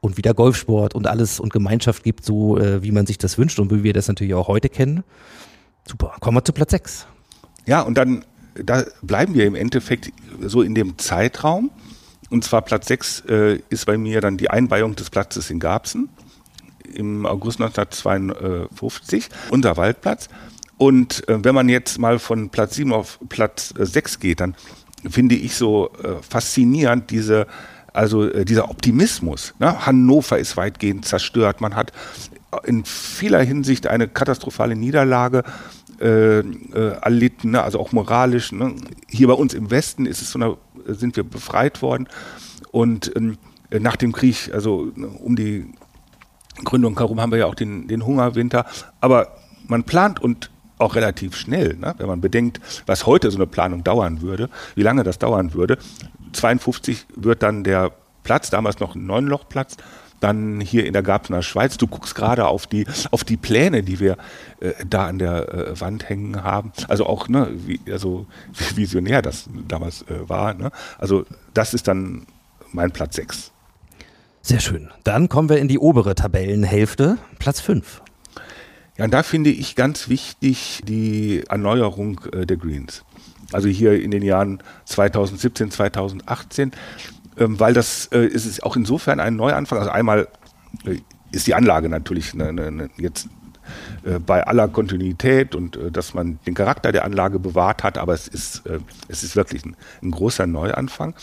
und wieder Golfsport und alles und Gemeinschaft gibt, so äh, wie man sich das wünscht und wie wir das natürlich auch heute kennen. Super. Kommen wir zu Platz 6. Ja, und dann da bleiben wir im Endeffekt so in dem Zeitraum. Und zwar Platz 6 äh, ist bei mir dann die Einweihung des Platzes in Garbsen im August 1952, unser Waldplatz. Und äh, wenn man jetzt mal von Platz 7 auf Platz äh, 6 geht, dann finde ich so äh, faszinierend diese, also äh, dieser Optimismus. Ne? Hannover ist weitgehend zerstört. Man hat in vieler Hinsicht eine katastrophale Niederlage äh, äh, erlitten, ne? also auch moralisch. Ne? Hier bei uns im Westen ist es so eine, sind wir befreit worden. Und ähm, nach dem Krieg, also ne, um die Gründung herum haben wir ja auch den, den Hungerwinter. Aber man plant und auch relativ schnell, ne? wenn man bedenkt, was heute so eine Planung dauern würde, wie lange das dauern würde. 52 wird dann der Platz, damals noch ein Neunlochplatz, dann hier in der Garbsener Schweiz. Du guckst gerade auf die, auf die Pläne, die wir äh, da an der äh, Wand hängen haben. Also auch, ne, wie, also <laughs> wie visionär das damals äh, war. Ne? Also das ist dann mein Platz 6. Sehr schön. Dann kommen wir in die obere Tabellenhälfte, Platz 5. Ja, und da finde ich ganz wichtig die Erneuerung äh, der Greens. Also hier in den Jahren 2017, 2018, ähm, weil das äh, ist auch insofern ein Neuanfang. Also einmal äh, ist die Anlage natürlich eine, eine, jetzt äh, bei aller Kontinuität und äh, dass man den Charakter der Anlage bewahrt hat, aber es ist, äh, es ist wirklich ein, ein, großer Neuanfang.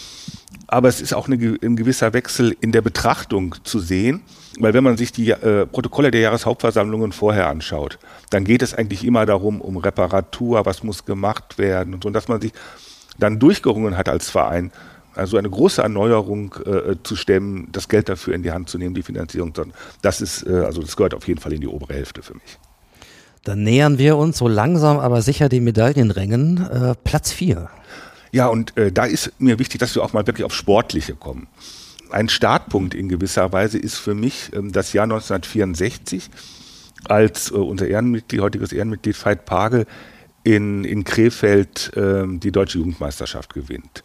Aber es ist auch eine, ein gewisser Wechsel in der Betrachtung zu sehen, weil wenn man sich die äh, Protokolle der Jahreshauptversammlungen vorher anschaut, dann geht es eigentlich immer darum, um Reparatur, was muss gemacht werden und so, und dass man sich dann durchgerungen hat als Verein, also eine große Erneuerung äh, zu stemmen, das Geld dafür in die Hand zu nehmen, die Finanzierung, das ist, äh, also das gehört auf jeden Fall in die obere Hälfte für mich. Dann nähern wir uns so langsam aber sicher den Medaillenrängen. Äh, Platz 4. Ja, und äh, da ist mir wichtig, dass wir auch mal wirklich auf Sportliche kommen. Ein Startpunkt in gewisser Weise ist für mich ähm, das Jahr 1964, als äh, unser Ehrenmitglied, heutiges Ehrenmitglied Veit Pagel in, in Krefeld ähm, die deutsche Jugendmeisterschaft gewinnt.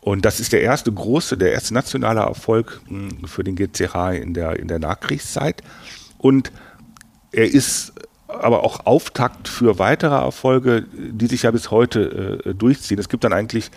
Und das ist der erste große, der erste nationale Erfolg hm, für den GCH in der, in der Nachkriegszeit. Und er ist aber auch Auftakt für weitere Erfolge, die sich ja bis heute äh, durchziehen. Es gibt dann eigentlich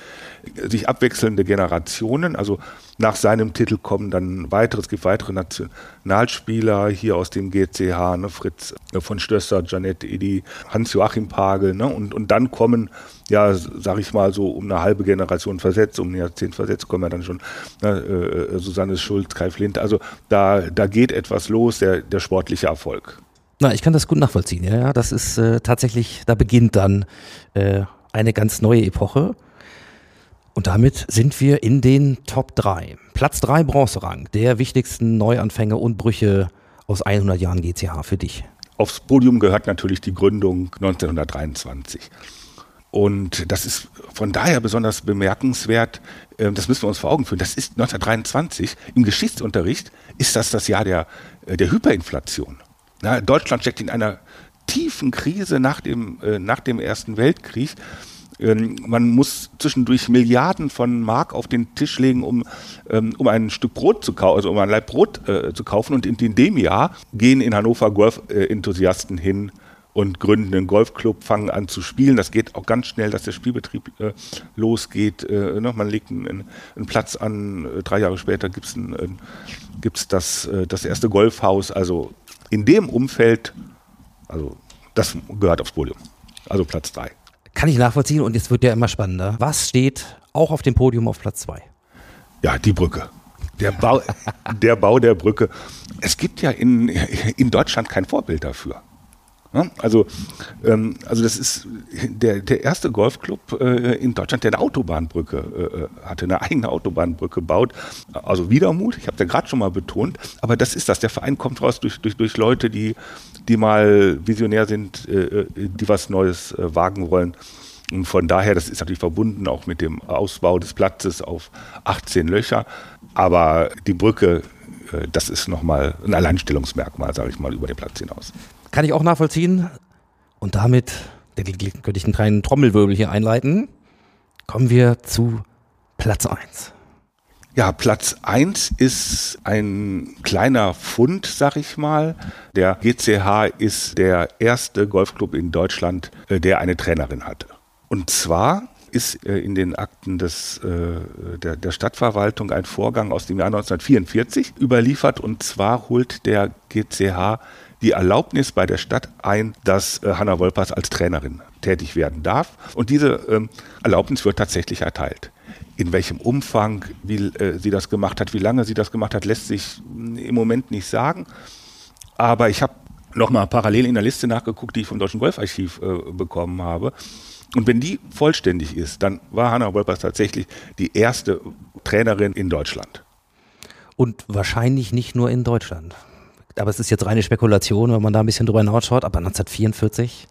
sich abwechselnde Generationen. Also nach seinem Titel kommen dann weitere, es gibt weitere Nationalspieler hier aus dem GCH, ne, Fritz äh, von Stösser, Janette Edi, Hans-Joachim Pagel. Ne, und, und dann kommen, ja, sag ich mal so, um eine halbe Generation versetzt, um ein Jahrzehnt versetzt, kommen ja dann schon ne, äh, Susanne Schulz, Kai Flint. Also da, da geht etwas los, der, der sportliche Erfolg. Na, ich kann das gut nachvollziehen. Ja, das ist äh, tatsächlich, da beginnt dann äh, eine ganz neue Epoche. Und damit sind wir in den Top 3. Platz 3 Bronzerang, der wichtigsten Neuanfänge und Brüche aus 100 Jahren GCH für dich. Aufs Podium gehört natürlich die Gründung 1923. Und das ist von daher besonders bemerkenswert, ähm, das müssen wir uns vor Augen führen. Das ist 1923. Im Geschichtsunterricht ist das das Jahr der, äh, der Hyperinflation. Na, Deutschland steckt in einer tiefen Krise nach dem, äh, nach dem Ersten Weltkrieg. Ähm, man muss zwischendurch Milliarden von Mark auf den Tisch legen, um, ähm, um ein Stück Brot zu kaufen, also um ein Leib Brot äh, zu kaufen. Und in, in, dem Jahr gehen in Hannover Golf-Enthusiasten hin und gründen einen Golfclub, fangen an zu spielen. Das geht auch ganz schnell, dass der Spielbetrieb äh, losgeht. Äh, ne? Man legt einen, einen, Platz an, äh, drei Jahre später gibt es gibt's das, äh, das erste Golfhaus. Also in dem Umfeld, also das gehört aufs Podium. Also Platz 3. Kann ich nachvollziehen und jetzt wird ja immer spannender. Was steht auch auf dem Podium auf Platz 2? Ja, die Brücke. Der Bau, der Bau der Brücke. Es gibt ja in, in Deutschland kein Vorbild dafür. Also, ähm, also das ist der, der erste Golfclub äh, in Deutschland, der eine Autobahnbrücke äh, äh hatte, eine eigene Autobahnbrücke baut. Also Wiedermut, ich habe ja gerade schon mal betont, aber das ist das. Der Verein kommt raus durch, durch, durch Leute, die, die mal visionär sind, äh, äh die was Neues äh, wagen wollen. Und von daher, das ist natürlich verbunden auch mit dem Ausbau des Platzes auf 18 Löcher. Aber die Brücke, das ist nochmal ein Alleinstellungsmerkmal, sage ich mal, über den Platz hinaus. Kann ich auch nachvollziehen. Und damit, könnte ich einen kleinen Trommelwirbel hier einleiten, kommen wir zu Platz 1. Ja, Platz 1 ist ein kleiner Fund, sag ich mal. Der GCH ist der erste Golfclub in Deutschland, äh, der eine Trainerin hatte. Und zwar ist äh, in den Akten des, äh, der, der Stadtverwaltung ein Vorgang aus dem Jahr 1944 überliefert. Und zwar holt der GCH die Erlaubnis bei der Stadt ein, dass äh, Hanna Wolpers als Trainerin tätig werden darf. Und diese ähm, Erlaubnis wird tatsächlich erteilt. In welchem Umfang, wie äh, sie das gemacht hat, wie lange sie das gemacht hat, lässt sich mm, im Moment nicht sagen. Aber ich habe nochmal parallel in der Liste nachgeguckt, die ich vom Deutschen Golfarchiv äh, bekommen habe. Und wenn die vollständig ist, dann war Hanna Wolpers tatsächlich die erste Trainerin in Deutschland. Und wahrscheinlich nicht nur in Deutschland aber es ist jetzt reine Spekulation, wenn man da ein bisschen drüber hinausschaut, aber 1944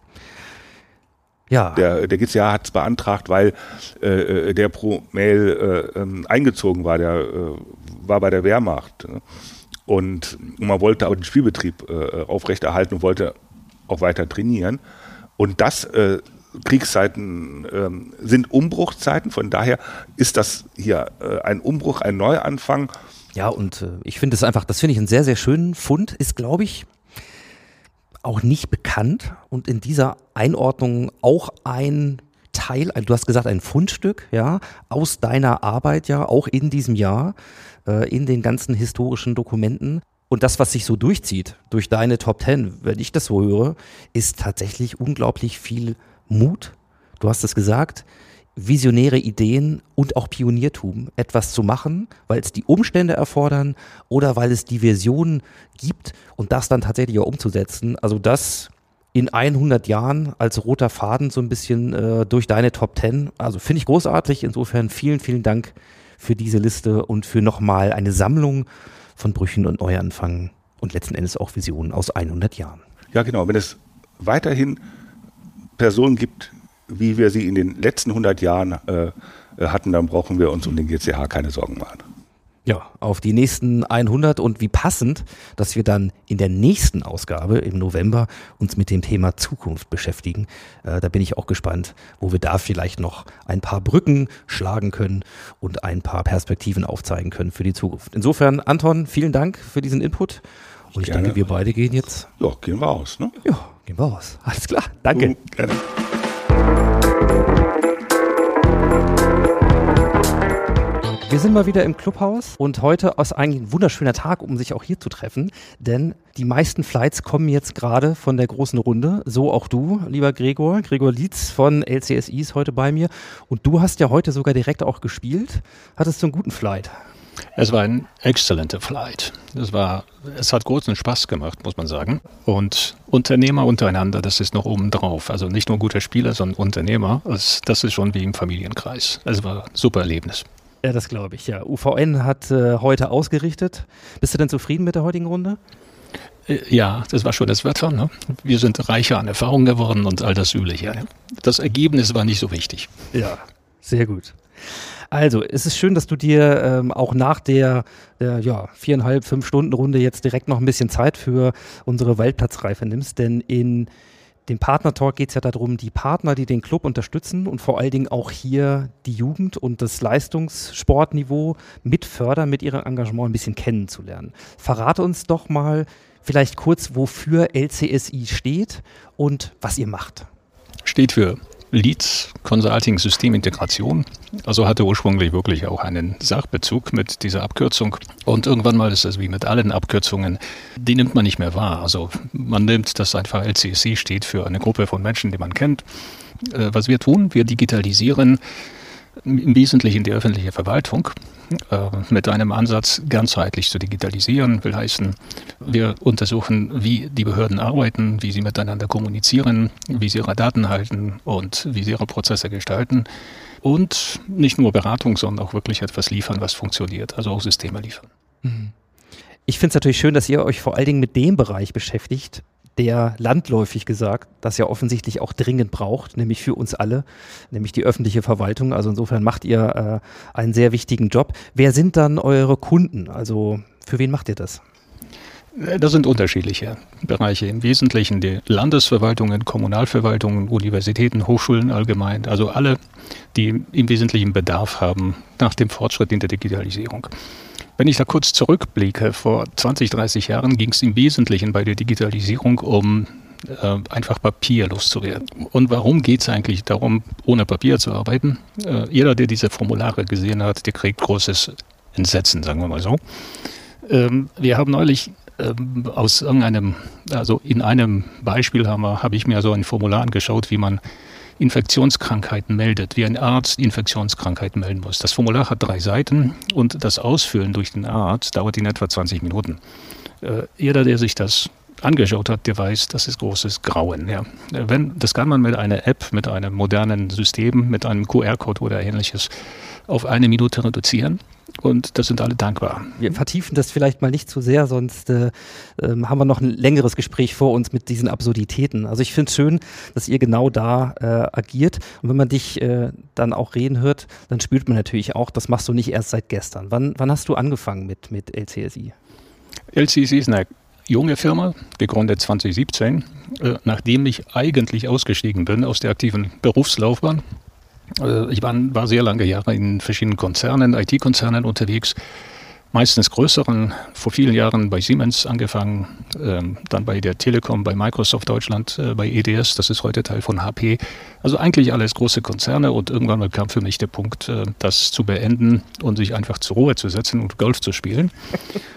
ja. Der, der GCA hat es beantragt, weil äh, äh, der pro Mail äh, ähm, eingezogen war, der äh, war bei der Wehrmacht. Ne? Und man wollte auch den Spielbetrieb äh, aufrechterhalten und wollte auch weiter trainieren. Und das äh, Kriegszeiten ähm, sind Umbruchzeiten, von daher ist das hier ein Umbruch, ein Neuanfang ja, und äh, ich finde es einfach, das finde ich einen sehr, sehr schönen Fund, ist, glaube ich, auch nicht bekannt und in dieser Einordnung auch ein Teil, du hast gesagt, ein Fundstück, ja, aus deiner Arbeit ja, auch in diesem Jahr, äh, in den ganzen historischen Dokumenten. Und das, was sich so durchzieht, durch deine Top Ten, wenn ich das so höre, ist tatsächlich unglaublich viel Mut. Du hast es gesagt, visionäre Ideen und auch Pioniertum, etwas zu machen, weil es die Umstände erfordern oder weil es die Vision gibt und das dann tatsächlich auch umzusetzen. Also das in 100 Jahren als roter Faden so ein bisschen äh, durch deine Top 10. Also finde ich großartig. Insofern vielen, vielen Dank für diese Liste und für nochmal eine Sammlung von Brüchen und Neuanfangen und letzten Endes auch Visionen aus 100 Jahren. Ja, genau. Wenn es weiterhin Personen gibt, wie wir sie in den letzten 100 Jahren äh, hatten, dann brauchen wir uns um den GCH keine Sorgen machen. Ja, auf die nächsten 100 und wie passend, dass wir dann in der nächsten Ausgabe im November uns mit dem Thema Zukunft beschäftigen. Äh, da bin ich auch gespannt, wo wir da vielleicht noch ein paar Brücken schlagen können und ein paar Perspektiven aufzeigen können für die Zukunft. Insofern, Anton, vielen Dank für diesen Input. Und ich Gerne. denke, wir beide gehen jetzt. Ja, gehen wir aus, ne? Ja, gehen wir aus. Alles klar. Danke. Gerne. Wir sind mal wieder im Clubhaus und heute ist eigentlich ein wunderschöner Tag, um sich auch hier zu treffen, denn die meisten Flights kommen jetzt gerade von der großen Runde, so auch du, lieber Gregor. Gregor Lietz von LCSI ist heute bei mir und du hast ja heute sogar direkt auch gespielt. Hattest du einen guten Flight? Es war ein exzellenter Flight. Es, war, es hat großen Spaß gemacht, muss man sagen. Und Unternehmer untereinander, das ist noch oben drauf. Also nicht nur guter Spieler, sondern Unternehmer. Das, das ist schon wie im Familienkreis. Es war ein super Erlebnis. Ja, das glaube ich, ja. UVN hat äh, heute ausgerichtet. Bist du denn zufrieden mit der heutigen Runde? Äh, ja, das war schon das Wetter. Ne? Wir sind reicher an Erfahrung geworden und all das Übliche. Das Ergebnis war nicht so wichtig. Ja, sehr gut. Also, es ist schön, dass du dir ähm, auch nach der, der ja, viereinhalb, fünf Stunden Runde jetzt direkt noch ein bisschen Zeit für unsere Waldplatzreife nimmst, denn in dem Partner-Talk geht es ja darum, die Partner, die den Club unterstützen und vor allen Dingen auch hier die Jugend und das Leistungssportniveau mit fördern, mit ihrem Engagement ein bisschen kennenzulernen. Verrate uns doch mal vielleicht kurz, wofür LCSI steht und was ihr macht. Steht für Lead Consulting Systemintegration. Also hatte ursprünglich wirklich auch einen Sachbezug mit dieser Abkürzung. Und irgendwann mal ist es wie mit allen Abkürzungen, die nimmt man nicht mehr wahr. Also man nimmt, dass einfach LCSC steht für eine Gruppe von Menschen, die man kennt. Äh, was wir tun, wir digitalisieren im Wesentlichen die öffentliche Verwaltung äh, mit einem Ansatz ganzheitlich zu digitalisieren. Will heißen, wir untersuchen, wie die Behörden arbeiten, wie sie miteinander kommunizieren, wie sie ihre Daten halten und wie sie ihre Prozesse gestalten. Und nicht nur Beratung, sondern auch wirklich etwas liefern, was funktioniert, also auch Systeme liefern. Mhm. Ich finde es natürlich schön, dass ihr euch vor allen Dingen mit dem Bereich beschäftigt, der landläufig gesagt das ja offensichtlich auch dringend braucht, nämlich für uns alle, nämlich die öffentliche Verwaltung. Also insofern macht ihr äh, einen sehr wichtigen Job. Wer sind dann eure Kunden? Also für wen macht ihr das? Äh, das sind unterschiedliche Bereiche. Im Wesentlichen die Landesverwaltungen, Kommunalverwaltungen, Universitäten, Hochschulen allgemein. Also alle, die im Wesentlichen Bedarf haben nach dem Fortschritt in der Digitalisierung. Wenn ich da kurz zurückblicke, vor 20, 30 Jahren ging es im Wesentlichen bei der Digitalisierung um äh, einfach Papier loszuwerden. Und warum geht es eigentlich darum, ohne Papier zu arbeiten? Äh, jeder, der diese Formulare gesehen hat, der kriegt großes Entsetzen, sagen wir mal so. Ähm, wir haben neulich ähm, aus irgendeinem, also in einem Beispiel habe hab ich mir so ein Formular angeschaut, wie man Infektionskrankheiten meldet, wie ein Arzt Infektionskrankheiten melden muss. Das Formular hat drei Seiten und das Ausfüllen durch den Arzt dauert in etwa 20 Minuten. Äh, jeder, der sich das angeschaut hat, der weiß, das ist großes Grauen. Ja. Wenn, das kann man mit einer App, mit einem modernen System, mit einem QR-Code oder ähnliches auf eine Minute reduzieren. Und das sind alle dankbar. Wir vertiefen das vielleicht mal nicht zu sehr, sonst äh, äh, haben wir noch ein längeres Gespräch vor uns mit diesen Absurditäten. Also ich finde es schön, dass ihr genau da äh, agiert. Und wenn man dich äh, dann auch reden hört, dann spürt man natürlich auch, das machst du nicht erst seit gestern. Wann, wann hast du angefangen mit, mit LCSI? LCSI ist eine junge Firma, gegründet 2017, äh, nachdem ich eigentlich ausgestiegen bin aus der aktiven Berufslaufbahn ich war, war sehr lange Jahre in verschiedenen Konzernen, IT-Konzernen unterwegs, meistens größeren, vor vielen Jahren bei Siemens angefangen, ähm, dann bei der Telekom, bei Microsoft Deutschland, äh, bei EDS, das ist heute Teil von HP. Also eigentlich alles große Konzerne und irgendwann mal kam für mich der Punkt, äh, das zu beenden und sich einfach zur Ruhe zu setzen und Golf zu spielen. <laughs>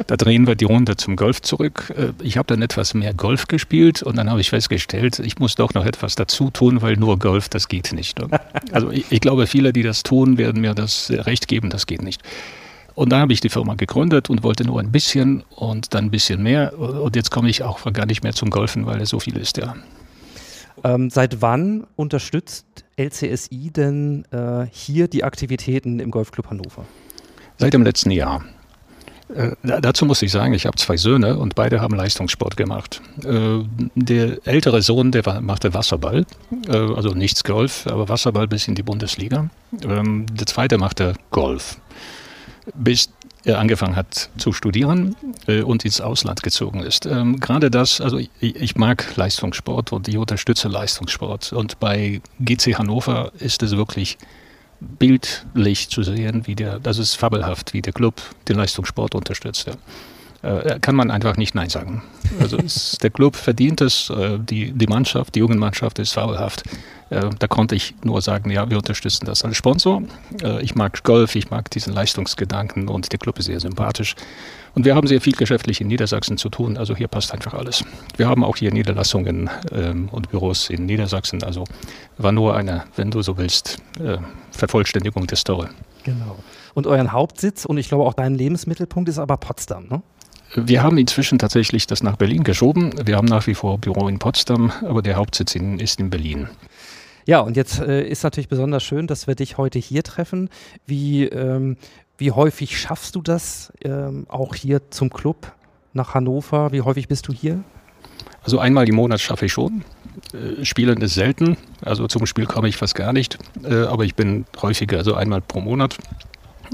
Da drehen wir die Runde zum Golf zurück. Äh, ich habe dann etwas mehr Golf gespielt und dann habe ich festgestellt, ich muss doch noch etwas dazu tun, weil nur Golf, das geht nicht. <laughs> Also ich, ich glaube, viele, die das tun, werden mir das Recht geben, das geht nicht. Und dann habe ich die Firma gegründet und wollte nur ein bisschen und dann ein bisschen mehr. Und jetzt komme ich auch gar nicht mehr zum Golfen, weil es so viel ist, ja. Ähm, seit wann unterstützt LCSI denn äh, hier die Aktivitäten im Golfclub Hannover? Seit dem letzten Jahr. Äh, dazu muss ich sagen, ich habe zwei Söhne und beide haben Leistungssport gemacht. Äh, der ältere Sohn, der war, machte Wasserball, äh, also nichts Golf, aber Wasserball bis in die Bundesliga. Ähm, der zweite machte Golf bis er angefangen hat zu studieren äh, und ins Ausland gezogen ist. Ähm, gerade das, also ich, mag Leistungssport und ich unterstütze Leistungssport. Und bei GC Hannover ist es wirklich bildlich zu sehen, wie der, das ist fabelhaft, wie der Club den Leistungssport unterstützt. Ja. Äh, kann man einfach nicht Nein sagen. Also der Club verdient es, äh, die, die Mannschaft, die junge Mannschaft ist fabelhaft. Äh, da konnte ich nur sagen, ja, wir unterstützen das als Sponsor. Äh, ich mag Golf, ich mag diesen Leistungsgedanken und der Club ist sehr sympathisch. Und wir haben sehr viel geschäftlich in Niedersachsen zu tun, also hier passt einfach alles. Wir haben auch hier Niederlassungen ähm, und Büros in Niedersachsen, also war nur eine, wenn du so willst, äh, Vervollständigung der Story. Genau. Und euren Hauptsitz und ich glaube auch dein Lebensmittelpunkt ist aber Potsdam, ne? Wir haben inzwischen tatsächlich das nach Berlin geschoben. Wir haben nach wie vor Büro in Potsdam, aber der Hauptsitz in, ist in Berlin. Ja, und jetzt äh, ist natürlich besonders schön, dass wir dich heute hier treffen. Wie, ähm, wie häufig schaffst du das ähm, auch hier zum Club nach Hannover? Wie häufig bist du hier? Also einmal im Monat schaffe ich schon. Äh, Spielen ist selten, also zum Spiel komme ich fast gar nicht, äh, aber ich bin häufiger, also einmal pro Monat.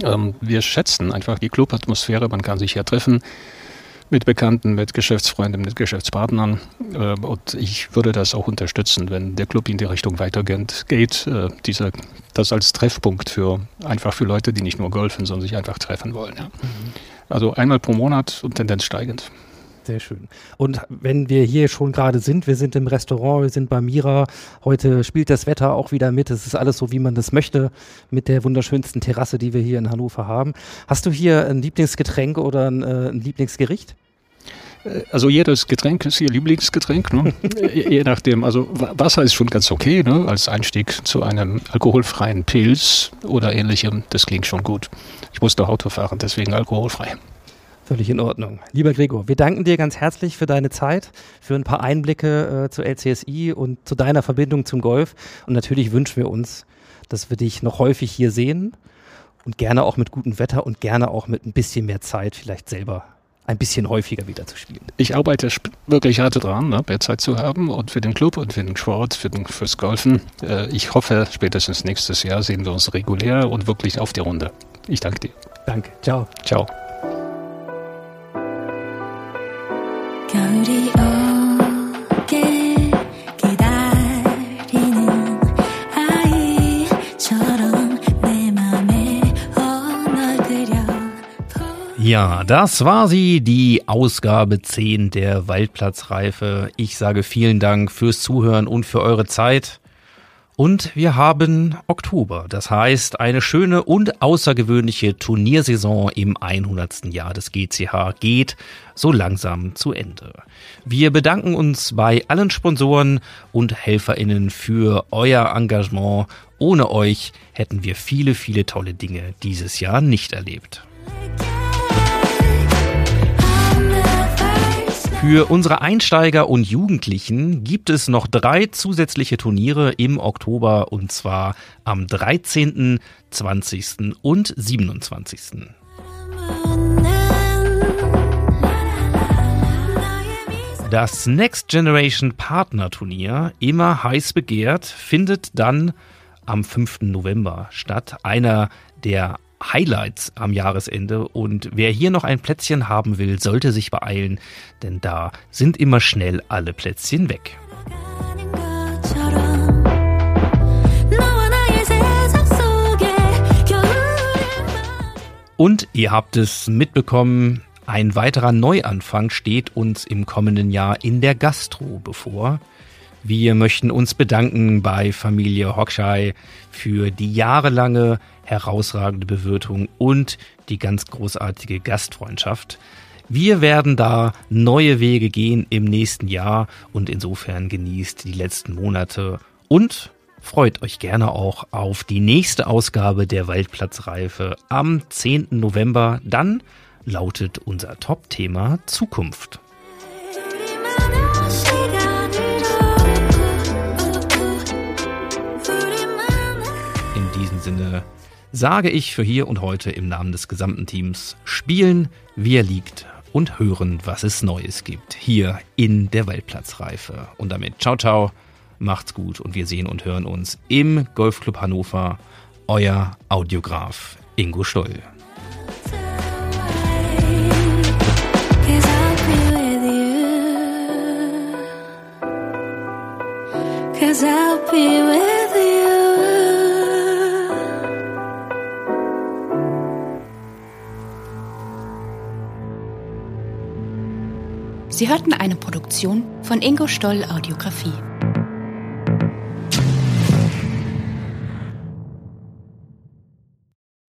Ähm, wir schätzen einfach die Clubatmosphäre, man kann sich ja treffen mit Bekannten, mit Geschäftsfreunden, mit Geschäftspartnern. Äh, und ich würde das auch unterstützen, wenn der Club in die Richtung weitergeht, geht, äh, diese, das als Treffpunkt für einfach für Leute, die nicht nur golfen, sondern sich einfach treffen wollen. Ja. Mhm. Also einmal pro Monat und Tendenz steigend. Sehr schön. Und wenn wir hier schon gerade sind, wir sind im Restaurant, wir sind bei Mira. Heute spielt das Wetter auch wieder mit. Es ist alles so, wie man das möchte, mit der wunderschönsten Terrasse, die wir hier in Hannover haben. Hast du hier ein Lieblingsgetränk oder ein, äh, ein Lieblingsgericht? Äh, also jedes Getränk ist ihr Lieblingsgetränk, ne? <laughs> je nachdem. Also Wasser ist schon ganz okay, ne? als Einstieg zu einem alkoholfreien Pilz oder ähnlichem. Das klingt schon gut. Ich muss doch Auto fahren, deswegen alkoholfrei. Völlig in Ordnung. Lieber Gregor, wir danken dir ganz herzlich für deine Zeit, für ein paar Einblicke äh, zur LCSI und zu deiner Verbindung zum Golf. Und natürlich wünschen wir uns, dass wir dich noch häufig hier sehen und gerne auch mit gutem Wetter und gerne auch mit ein bisschen mehr Zeit vielleicht selber ein bisschen häufiger wieder zu spielen. Ich arbeite wirklich hart dran, ne, mehr Zeit zu haben und für den Club und für den Sport, für den, fürs Golfen. Äh, ich hoffe, spätestens nächstes Jahr sehen wir uns regulär und wirklich auf die Runde. Ich danke dir. Danke. Ciao. Ciao. Ja, das war sie, die Ausgabe 10 der Waldplatzreife. Ich sage vielen Dank fürs Zuhören und für eure Zeit. Und wir haben Oktober, das heißt eine schöne und außergewöhnliche Turniersaison im 100. Jahr des GCH geht so langsam zu Ende. Wir bedanken uns bei allen Sponsoren und Helferinnen für euer Engagement. Ohne euch hätten wir viele, viele tolle Dinge dieses Jahr nicht erlebt. Für unsere Einsteiger und Jugendlichen gibt es noch drei zusätzliche Turniere im Oktober und zwar am 13., 20. und 27. Das Next Generation Partner Turnier, immer heiß begehrt, findet dann am 5. November statt. Einer der Highlights am Jahresende. Und wer hier noch ein Plätzchen haben will, sollte sich beeilen, denn da sind immer schnell alle Plätzchen weg. Und ihr habt es mitbekommen, ein weiterer Neuanfang steht uns im kommenden Jahr in der Gastro bevor. Wir möchten uns bedanken bei Familie Hockschei für die jahrelange herausragende Bewirtung und die ganz großartige Gastfreundschaft. Wir werden da neue Wege gehen im nächsten Jahr und insofern genießt die letzten Monate und freut euch gerne auch auf die nächste Ausgabe der Waldplatzreife am 10. November. Dann lautet unser Top-Thema Zukunft. In diesem Sinne sage ich für hier und heute im Namen des gesamten Teams spielen, wie er liegt und hören, was es Neues gibt. Hier in der Waldplatzreife. Und damit ciao, ciao, macht's gut und wir sehen und hören uns im Golfclub Hannover. Euer Audiograf Ingo Stoll. I'll be with Sie hörten eine Produktion von Ingo Stoll Audiografie.